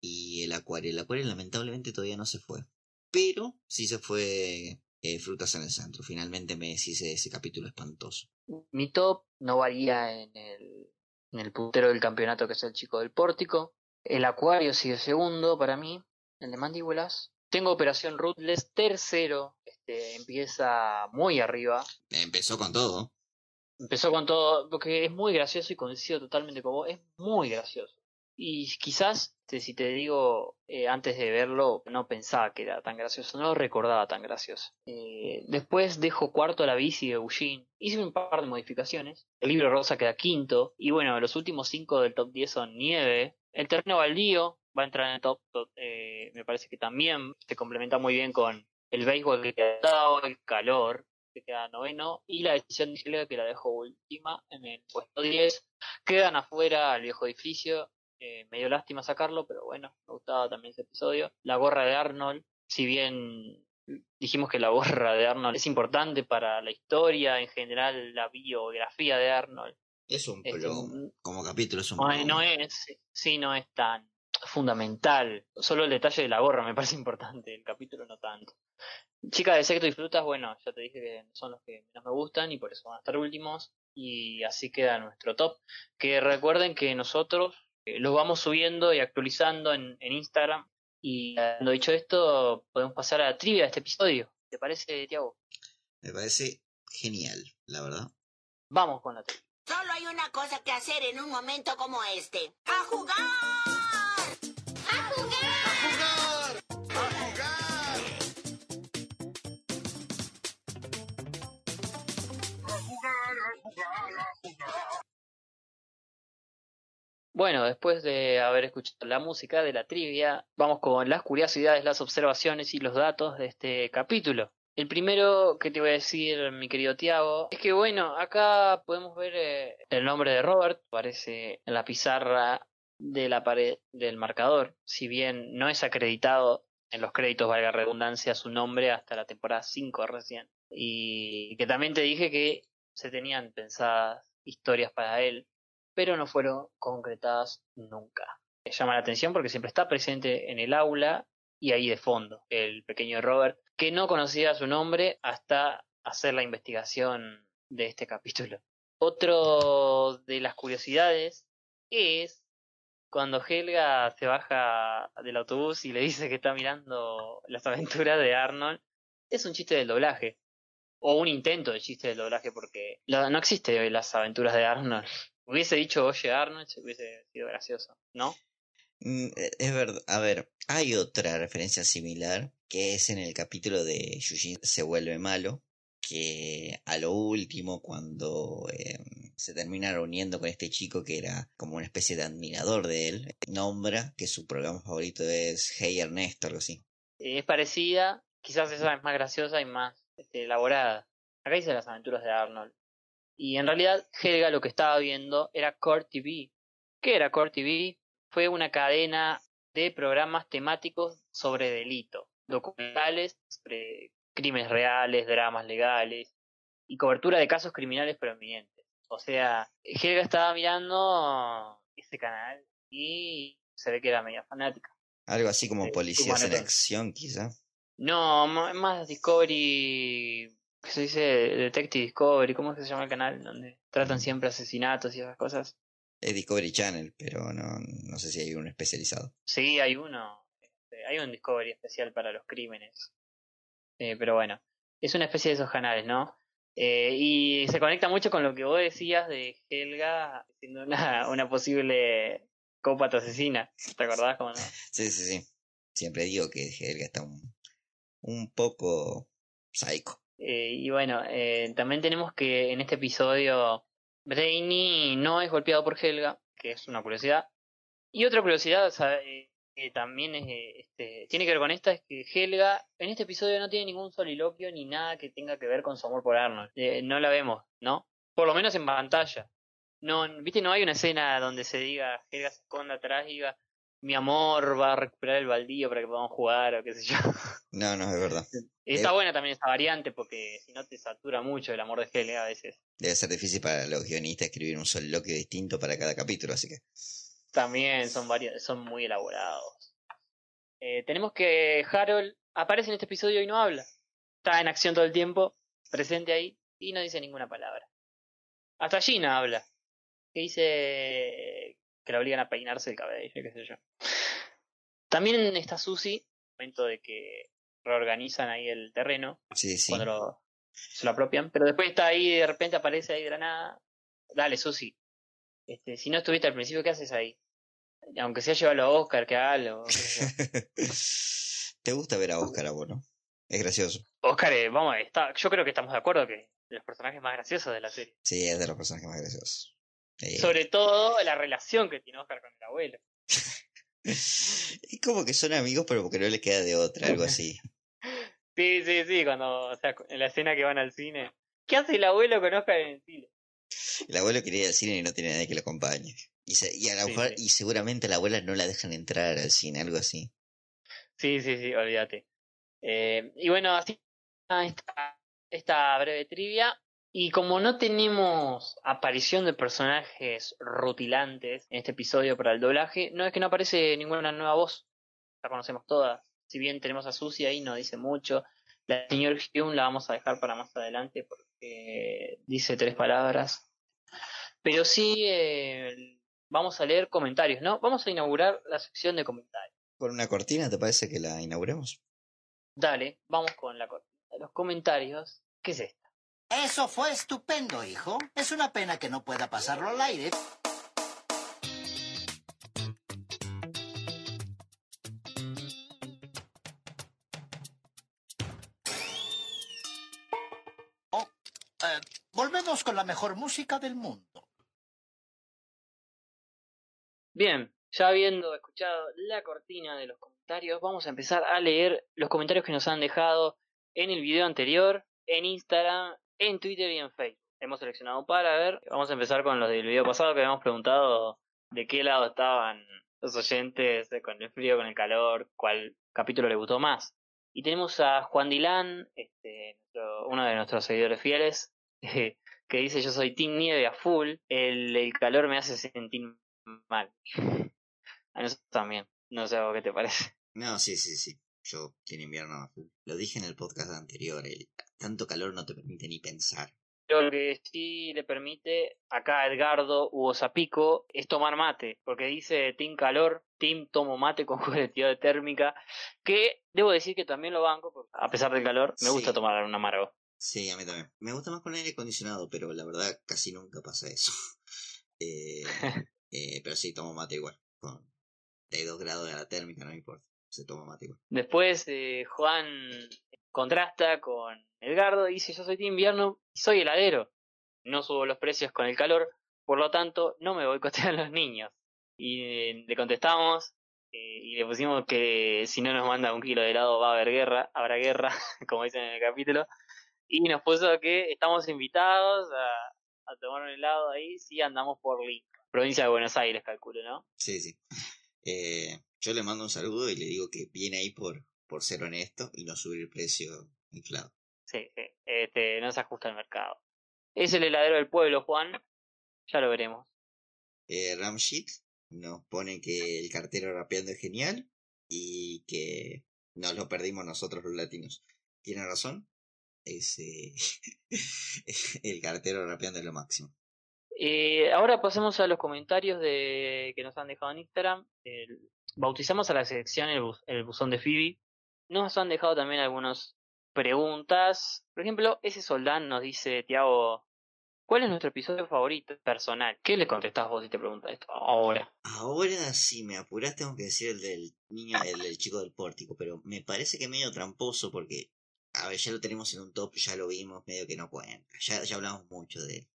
y el Acuario. El Acuario lamentablemente todavía no se fue. Pero sí se fue eh, Frutas en el Centro. Finalmente me deshice de ese capítulo espantoso. Mi top no varía en el, el puntero del campeonato que es el chico del pórtico. El Acuario sigue segundo para mí. El de Mandíbulas. Tengo Operación Ruthless tercero. Este, empieza muy arriba. Empezó con todo. Empezó con todo, porque es muy gracioso y coincido totalmente con vos, es muy gracioso. Y quizás, si te digo, eh, antes de verlo, no pensaba que era tan gracioso, no lo recordaba tan gracioso. Eh, después dejo cuarto la bici de Eugene, hice un par de modificaciones, el libro rosa queda quinto, y bueno, los últimos cinco del top 10 son nieve, el terreno baldío va a entrar en el top, eh, me parece que también se complementa muy bien con el béisbol que queda el calor, que queda noveno, y la decisión de que la dejo última en el puesto 10. Quedan afuera el viejo edificio, eh, me dio lástima sacarlo, pero bueno, me gustaba también ese episodio. La gorra de Arnold, si bien dijimos que la gorra de Arnold es importante para la historia, en general la biografía de Arnold. Es un este, como capítulo es un no, no es, sí, no es tan fundamental. Solo el detalle de la gorra me parece importante, el capítulo no tanto. Chica de sexto y frutas, bueno, ya te dije que son los que menos me gustan y por eso van a estar últimos. Y así queda nuestro top. Que recuerden que nosotros los vamos subiendo y actualizando en, en Instagram. Y habiendo dicho esto, podemos pasar a la trivia de este episodio. ¿Te parece, Tiago? Me parece genial, la verdad. Vamos con la trivia. Solo hay una cosa que hacer en un momento como este. ¡A jugar! Bueno, después de haber escuchado la música de la trivia, vamos con las curiosidades, las observaciones y los datos de este capítulo. El primero que te voy a decir, mi querido Tiago, es que bueno, acá podemos ver eh, el nombre de Robert, aparece en la pizarra de la pared del marcador, si bien no es acreditado en los créditos, valga redundancia, su nombre hasta la temporada 5 recién. Y que también te dije que se tenían pensadas historias para él, pero no fueron concretadas nunca. Llama la atención porque siempre está presente en el aula y ahí de fondo, el pequeño Robert, que no conocía su nombre hasta hacer la investigación de este capítulo. Otro de las curiosidades es cuando Helga se baja del autobús y le dice que está mirando las aventuras de Arnold, es un chiste del doblaje. O un intento de chiste del doblaje, porque no existe las aventuras de Arnold. Hubiese dicho, oye Arnold, se hubiese sido gracioso, ¿no? Mm, e- Es verdad. A ver, hay otra referencia similar que es en el capítulo de Yujin se vuelve malo. Que a lo último, cuando eh, se termina reuniendo con este chico que era como una especie de admirador de él, nombra que su programa favorito es Hey Ernesto, algo así. Es parecida, quizás esa es más graciosa y más este, elaborada. Acá dice las aventuras de Arnold. Y en realidad Helga lo que estaba viendo era Core TV. ¿Qué era Core TV? Fue una cadena de programas temáticos sobre delito, documentales sobre crímenes reales, dramas legales y cobertura de casos criminales prominentes. O sea, Helga estaba mirando ese canal y se ve que era media fanática. Algo así como Sí, policías en acción, quizá. No, más Discovery, ¿qué se dice? Detective Discovery, ¿cómo es que se llama el canal? Donde tratan siempre asesinatos y esas cosas. Es Discovery Channel, pero no, no sé si hay uno especializado. Sí, hay uno, este, hay un Discovery especial para los crímenes. Eh, pero bueno, es una especie de esos canales, ¿no? Eh, y se conecta mucho con lo que vos decías de Helga siendo una, una posible cópata asesina. ¿Te acordás? Cómo no? Sí, sí, sí. Siempre digo que Helga está un, un poco psycho. Eh, y bueno, eh, también tenemos que en este episodio Brainy no es golpeado por Helga, que es una curiosidad. Y otra curiosidad sabe, que también es, eh, este, tiene que ver con esta es que Helga en este episodio no tiene ningún soliloquio ni nada que tenga que ver con su amor por Arnold. Eh, no la vemos, ¿no? Por lo menos en pantalla. No, viste, no hay una escena donde se diga Helga se esconda atrás y diga mi amor va a recuperar el baldío para que podamos jugar o qué sé yo. No, no, es verdad. Está Eh, buena también esa variante porque si no te satura mucho el amor de Helga a veces. Debe ser difícil para los guionistas escribir un soliloquio distinto para cada capítulo, así que. También son varios, son muy elaborados. Eh, tenemos que Harold aparece en este episodio y no habla. Está en acción todo el tiempo, presente ahí, y no dice ninguna palabra. Hasta Gina habla. Que dice que la obligan a peinarse el cabello, qué sé yo. También está Susie, momento de que reorganizan ahí el terreno. Sí, sí. cuando lo- se lo apropian. Pero después está ahí, de repente aparece ahí de la nada. Dale, Susi. Este, si no estuviste al principio, ¿qué haces ahí? Aunque sea llevarlo a Oscar, que haga algo. ¿Te gusta ver a Oscar a vos, no? Es gracioso. Oscar, eh, vamos, está, yo creo que estamos de acuerdo que de los personajes más graciosos de la serie. Sí, es de los personajes más graciosos. Eh, Sobre todo la relación que tiene Oscar con el abuelo. Es como que son amigos, pero porque no les queda de otra, algo así. Sí, sí, sí, cuando, o sea, en la escena que van al cine. ¿Qué hace el abuelo con Oscar en el cine? El abuelo quería ir al cine y no tiene nadie que lo acompañe. Y, se- y, a la Sí, mujer- sí. y seguramente a la abuela no la dejan entrar al cine, algo así. Sí, sí, sí, olvídate. Eh, y bueno, así está esta, esta breve trivia. Y como no tenemos aparición de personajes rutilantes en este episodio para el doblaje, no es que no aparece ninguna nueva voz. La conocemos todas. Si bien tenemos a Susie ahí, no dice mucho. La señor Hume la vamos a dejar para más adelante porque dice tres palabras. Pero sí, eh, vamos a leer comentarios, ¿no? Vamos a inaugurar la sección de comentarios. ¿Con una cortina te parece que la inauguremos? Dale, vamos con la cortina. Los comentarios. ¿Qué es esto? Eso fue estupendo, hijo. Es una pena que no pueda pasarlo al aire. Oh, eh, volvemos con la mejor música del mundo. Bien, ya habiendo escuchado la cortina de los comentarios, vamos a empezar a leer los comentarios que nos han dejado en el video anterior, en Instagram, en Twitter y en Facebook. Hemos seleccionado para ver. Vamos a empezar con los del video pasado que habíamos preguntado de qué lado estaban los oyentes, eh, con el frío, con el calor, cuál capítulo le gustó más. Y tenemos a Juan Dilán, este, uno de nuestros seguidores fieles, que dice yo soy Team Nieve a full, el, el calor me hace sentir mal. A nosotros también, no sé a qué te parece. No, sí, sí, sí. Yo tiene invierno a full. Lo dije en el podcast anterior, el tanto calor no te permite ni pensar. Pero lo que sí le permite acá a Edgardo Hugo Zapico es tomar mate, porque dice Team Calor, Team Tomo Mate con colectividad térmica, que debo decir que también lo banco, porque a pesar del calor, me Sí. gusta tomar un amargo. Sí, a mí también. Me gusta más con aire acondicionado, pero la verdad casi nunca pasa eso. Eh, eh, pero sí, tomo mate igual. Con, hay dos grados de la térmica, no importa. Se toma mate. Después eh, Juan contrasta con Edgardo y dice yo soy de invierno y soy heladero. No subo los precios con el calor, por lo tanto no me boicotean los niños. Y eh, le contestamos eh, y le pusimos que si no nos manda un kilo de helado va a haber guerra, habrá guerra, como dicen en el capítulo. Y nos puso que estamos invitados a, a tomar un helado ahí si andamos por Link, provincia de Buenos Aires, calculo, ¿no? Sí, sí. Eh, yo le mando un saludo y le digo que viene ahí por, por ser honesto y no subir el precio inflado. Sí, sí. Este, no se ajusta al mercado. Es el heladero del pueblo, Juan. Ya lo veremos. Eh, Ramshit nos pone que el cartero rapeando es genial y que nos lo perdimos nosotros los latinos. Tiene razón. Es, eh, el cartero rapeando es lo máximo. Eh, ahora pasemos a los comentarios de que nos han dejado en Instagram. El- bautizamos a la sección el, el buzón de Phoebe. Nos han dejado también algunas preguntas. Por ejemplo, ese soldán nos dice, Tiago, ¿cuál es nuestro episodio favorito personal? ¿Qué le contestás vos si te preguntas esto? Ahora. Ahora, si me apuras, tengo que decir el del niño, el del chico del pórtico, pero me parece que medio tramposo porque, a ver, ya lo tenemos en un top, ya lo vimos, medio que no cuenta. Ya, ya hablamos mucho de él.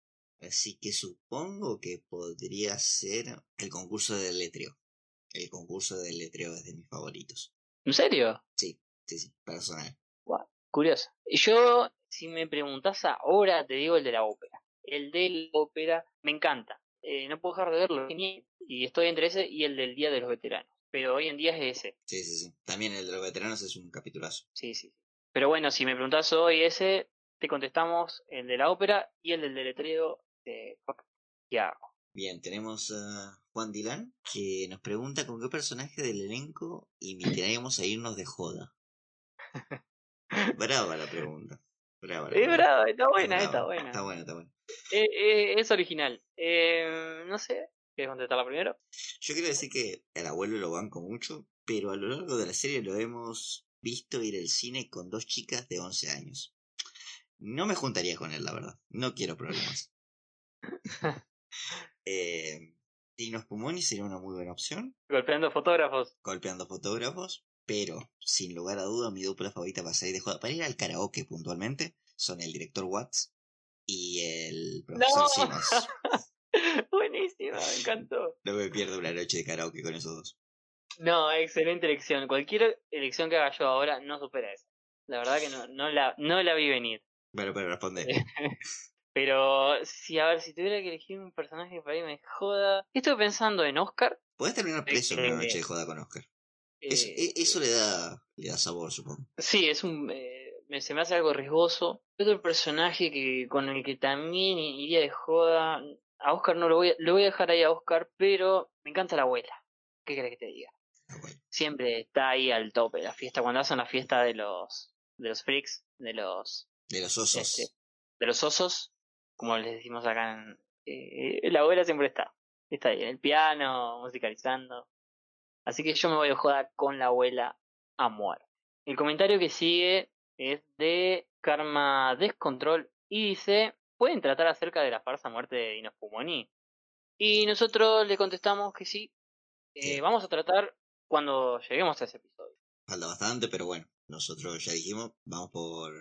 Así que supongo que podría ser el concurso de letreo. El concurso de letreo es de mis favoritos. ¿En serio? Sí, sí, sí, personal. Guau, curioso. Yo, si me preguntas ahora, te digo el de la ópera. El de la ópera me encanta. Eh, no puedo dejar de verlo. Y estoy entre ese y el del Día de los Veteranos. Pero hoy en día es ese. Sí, sí, sí. También el de los veteranos es un capitulazo. Sí, sí. Pero bueno, si me preguntas hoy ese, te contestamos el de la ópera y el del deletreo de Tiago. Bien, tenemos a Juan Dilán que nos pregunta con qué personaje del elenco invitaríamos a irnos de joda. Brava la pregunta. Brava la Es brava, está buena, Brava. está buena. Está buena, está buena. Eh, eh, es original. Eh, no sé, ¿quieres contestarla primero? Yo quiero decir que el abuelo lo banco mucho, pero a lo largo de la serie lo hemos visto ir al cine con dos chicas de 11 años. No me juntaría con él, la verdad. No quiero problemas. eh, Dinos Pumoni sería una muy buena opción. Golpeando fotógrafos. golpeando fotógrafos, pero sin lugar a duda mi dupla favorita para salir de joda, para ir al karaoke puntualmente, son el director Watts y el profesor ¡No! Simmons. Buenísima, me encantó. No me pierdo una noche de karaoke con esos dos. No, excelente elección. Cualquier elección que haga yo ahora no supera esa. La verdad que no, no, la, no la vi venir. Bueno, pero responde. Pero si, a ver, si tuviera que elegir un personaje para irme de joda. Estuve pensando en Oscar. Podés terminar preso en Eh, una noche de joda con Oscar. Es- Eh, e- eso le da, le da sabor, supongo. Sí, es un. eh, me- se me hace algo riesgoso. Otro personaje que con el que también iría de joda. A Oscar no lo voy a, lo voy a dejar ahí a Oscar, pero me encanta la abuela. ¿Qué querés que te diga? Siempre está ahí al tope la fiesta. Cuando hacen la fiesta de los. de los freaks, de los. De los osos. este, de los osos, como les decimos acá en. eh, la abuela siempre está. Está ahí en el piano, musicalizando. Así que yo me voy de joda con la abuela a muerte. El comentario que sigue es de Karma Descontrol y dice: ¿Pueden tratar acerca de la farsa muerte de Dinos Pumoni? Y nosotros le contestamos que sí. Eh, vamos a tratar cuando lleguemos a ese episodio. Falta bastante, pero bueno, nosotros ya dijimos, vamos por,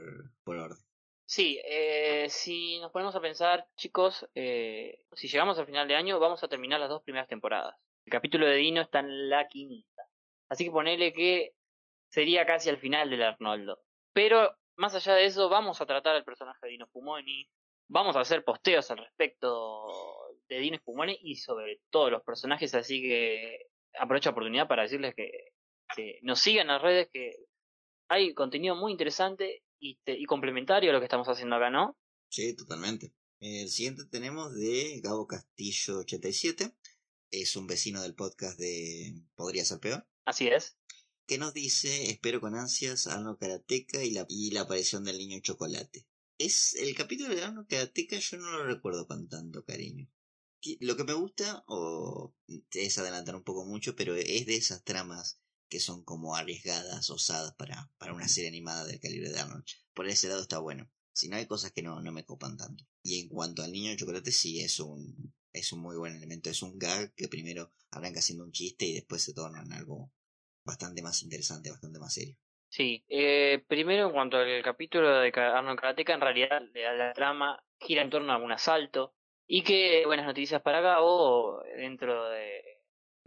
por orden. Sí, eh, si nos ponemos a pensar, chicos, eh, si llegamos al final de año, vamos a terminar las dos primeras temporadas. El capítulo de Dino está en la quinta. Así que ponele que sería casi al final del Arnoldo. Pero más allá de eso, vamos a tratar al personaje de Dino Spumoni. Vamos a hacer posteos al respecto de Dino Spumoni y sobre todos los personajes. Así que aprovecho la oportunidad para decirles que, que nos sigan en las redes, que hay contenido muy interesante y, te- y complementario a lo que estamos haciendo acá, ¿no? Sí, totalmente. El siguiente tenemos de Gabo Castillo 87. Es un vecino del podcast de Podría ser peor. Así es. Que nos dice, espero con ansias Arno Karateka y la, y la aparición del niño chocolate. Es el capítulo de Arno Karateka yo no lo recuerdo con tanto cariño. Lo que me gusta, o es adelantar un poco mucho, pero es de esas tramas que son como arriesgadas, osadas para, para una serie animada del calibre de Arnold. Por ese lado está bueno. Si no hay cosas que no, no me copan tanto. Y en cuanto al niño de chocolate, sí es un es un muy buen elemento. Es un gag que primero arranca siendo un chiste y después se torna en algo bastante más interesante, bastante más serio. Sí, eh, primero en cuanto al capítulo de Arnold Karateka, en realidad la, la trama gira en torno a un asalto y que buenas noticias para Gabo, dentro de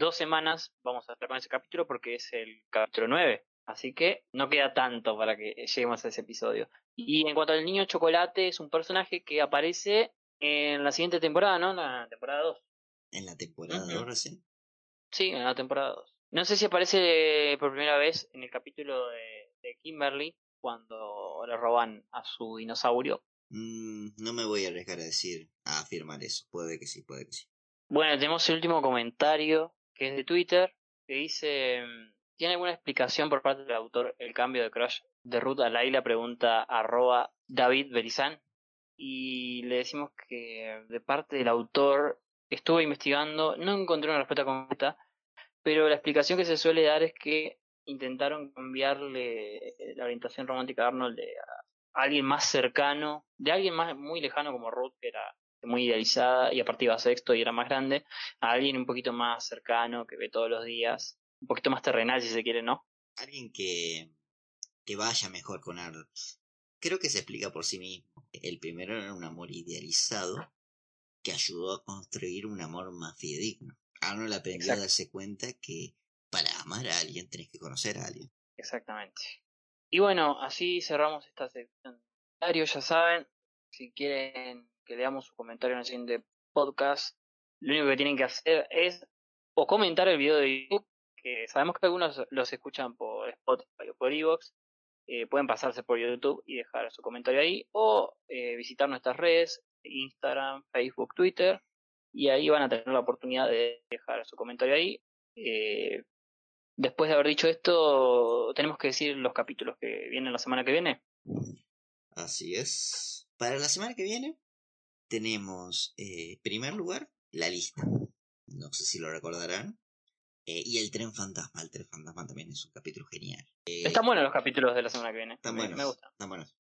dos semanas vamos a estar con ese capítulo porque es el capítulo 9, así que no queda tanto para que lleguemos a ese episodio. Y en cuanto al niño chocolate, es un personaje que aparece en la siguiente temporada, ¿no? En la temporada 2. En la temporada Ujú. 2 recién. Sí, en la temporada 2. No sé si aparece por primera vez en el capítulo de, de Kimberly cuando le roban a su dinosaurio. Mm, no me voy a arriesgar a decir, a afirmar eso. Puede que sí, puede que sí. Bueno, tenemos el último comentario que es de Twitter que dice ¿Tiene alguna explicación por parte del autor el cambio de crush de Ruth a Laila? Pregunta arroba David Berizán. Y le decimos que de parte del autor estuve investigando, no encontré una respuesta completa, pero la explicación que se suele dar es que intentaron cambiarle la orientación romántica a Arnold de a alguien más cercano, de alguien más muy lejano como Ruth, que era muy idealizada y aparte iba a sexto y era más grande, a alguien un poquito más cercano que ve todos los días, un poquito más terrenal si se quiere, ¿no? Alguien que, que vaya mejor con Arnold. Creo que se explica por sí mismo. El primero era un amor idealizado que ayudó a construir un amor más fidedigno. Arnold aprendió a Exacto. darse cuenta que para amar a alguien tenés que conocer a alguien. Exactamente. Y bueno, así cerramos esta sección ya saben, si quieren que leamos su comentario en el siguiente podcast, lo único que tienen que hacer es o comentar el video de YouTube, que sabemos que algunos los escuchan por Spotify o por Evox, eh, pueden pasarse por YouTube y dejar su comentario ahí, o eh, visitar nuestras redes, Instagram, Facebook, Twitter, y ahí van a tener la oportunidad de dejar su comentario ahí. Eh, después de haber dicho esto, tenemos que decir los capítulos que vienen la semana que viene. Así es. Para la semana que viene tenemos, eh, primer lugar, la lista. No sé si lo recordarán. Eh, y el tren fantasma. El tren fantasma también es un capítulo genial. Eh, Están buenos los capítulos de la semana que viene. Están buenos. me gusta. Están buenos.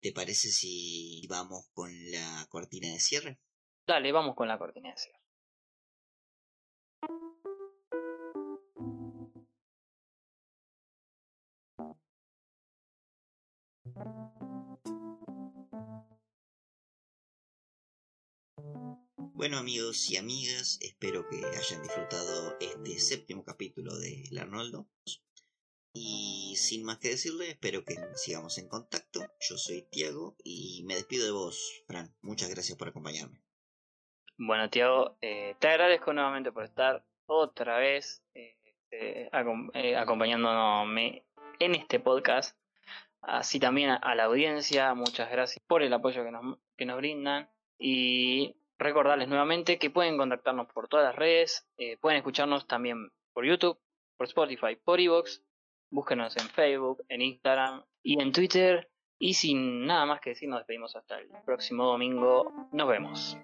¿Te parece si vamos con la cortina de cierre? Dale, vamos con la cortina de cierre. Bueno amigos y amigas, espero que hayan disfrutado este séptimo capítulo de El Arnoldo. Y sin más que decirle, espero que sigamos en contacto. Yo soy Tiago y me despido de vos, Fran. Muchas gracias por acompañarme. Bueno, Tiago, eh, te agradezco nuevamente por estar otra vez eh, eh, eh, acompañándome en este podcast. Así también a la audiencia, muchas gracias por el apoyo que nos, que nos brindan. Y recordarles nuevamente que pueden contactarnos por todas las redes, eh, pueden escucharnos también por YouTube, por Spotify, por Evox. Búsquenos en Facebook, en Instagram y en Twitter. Y sin nada más que decir, nos despedimos hasta el próximo domingo. Nos vemos.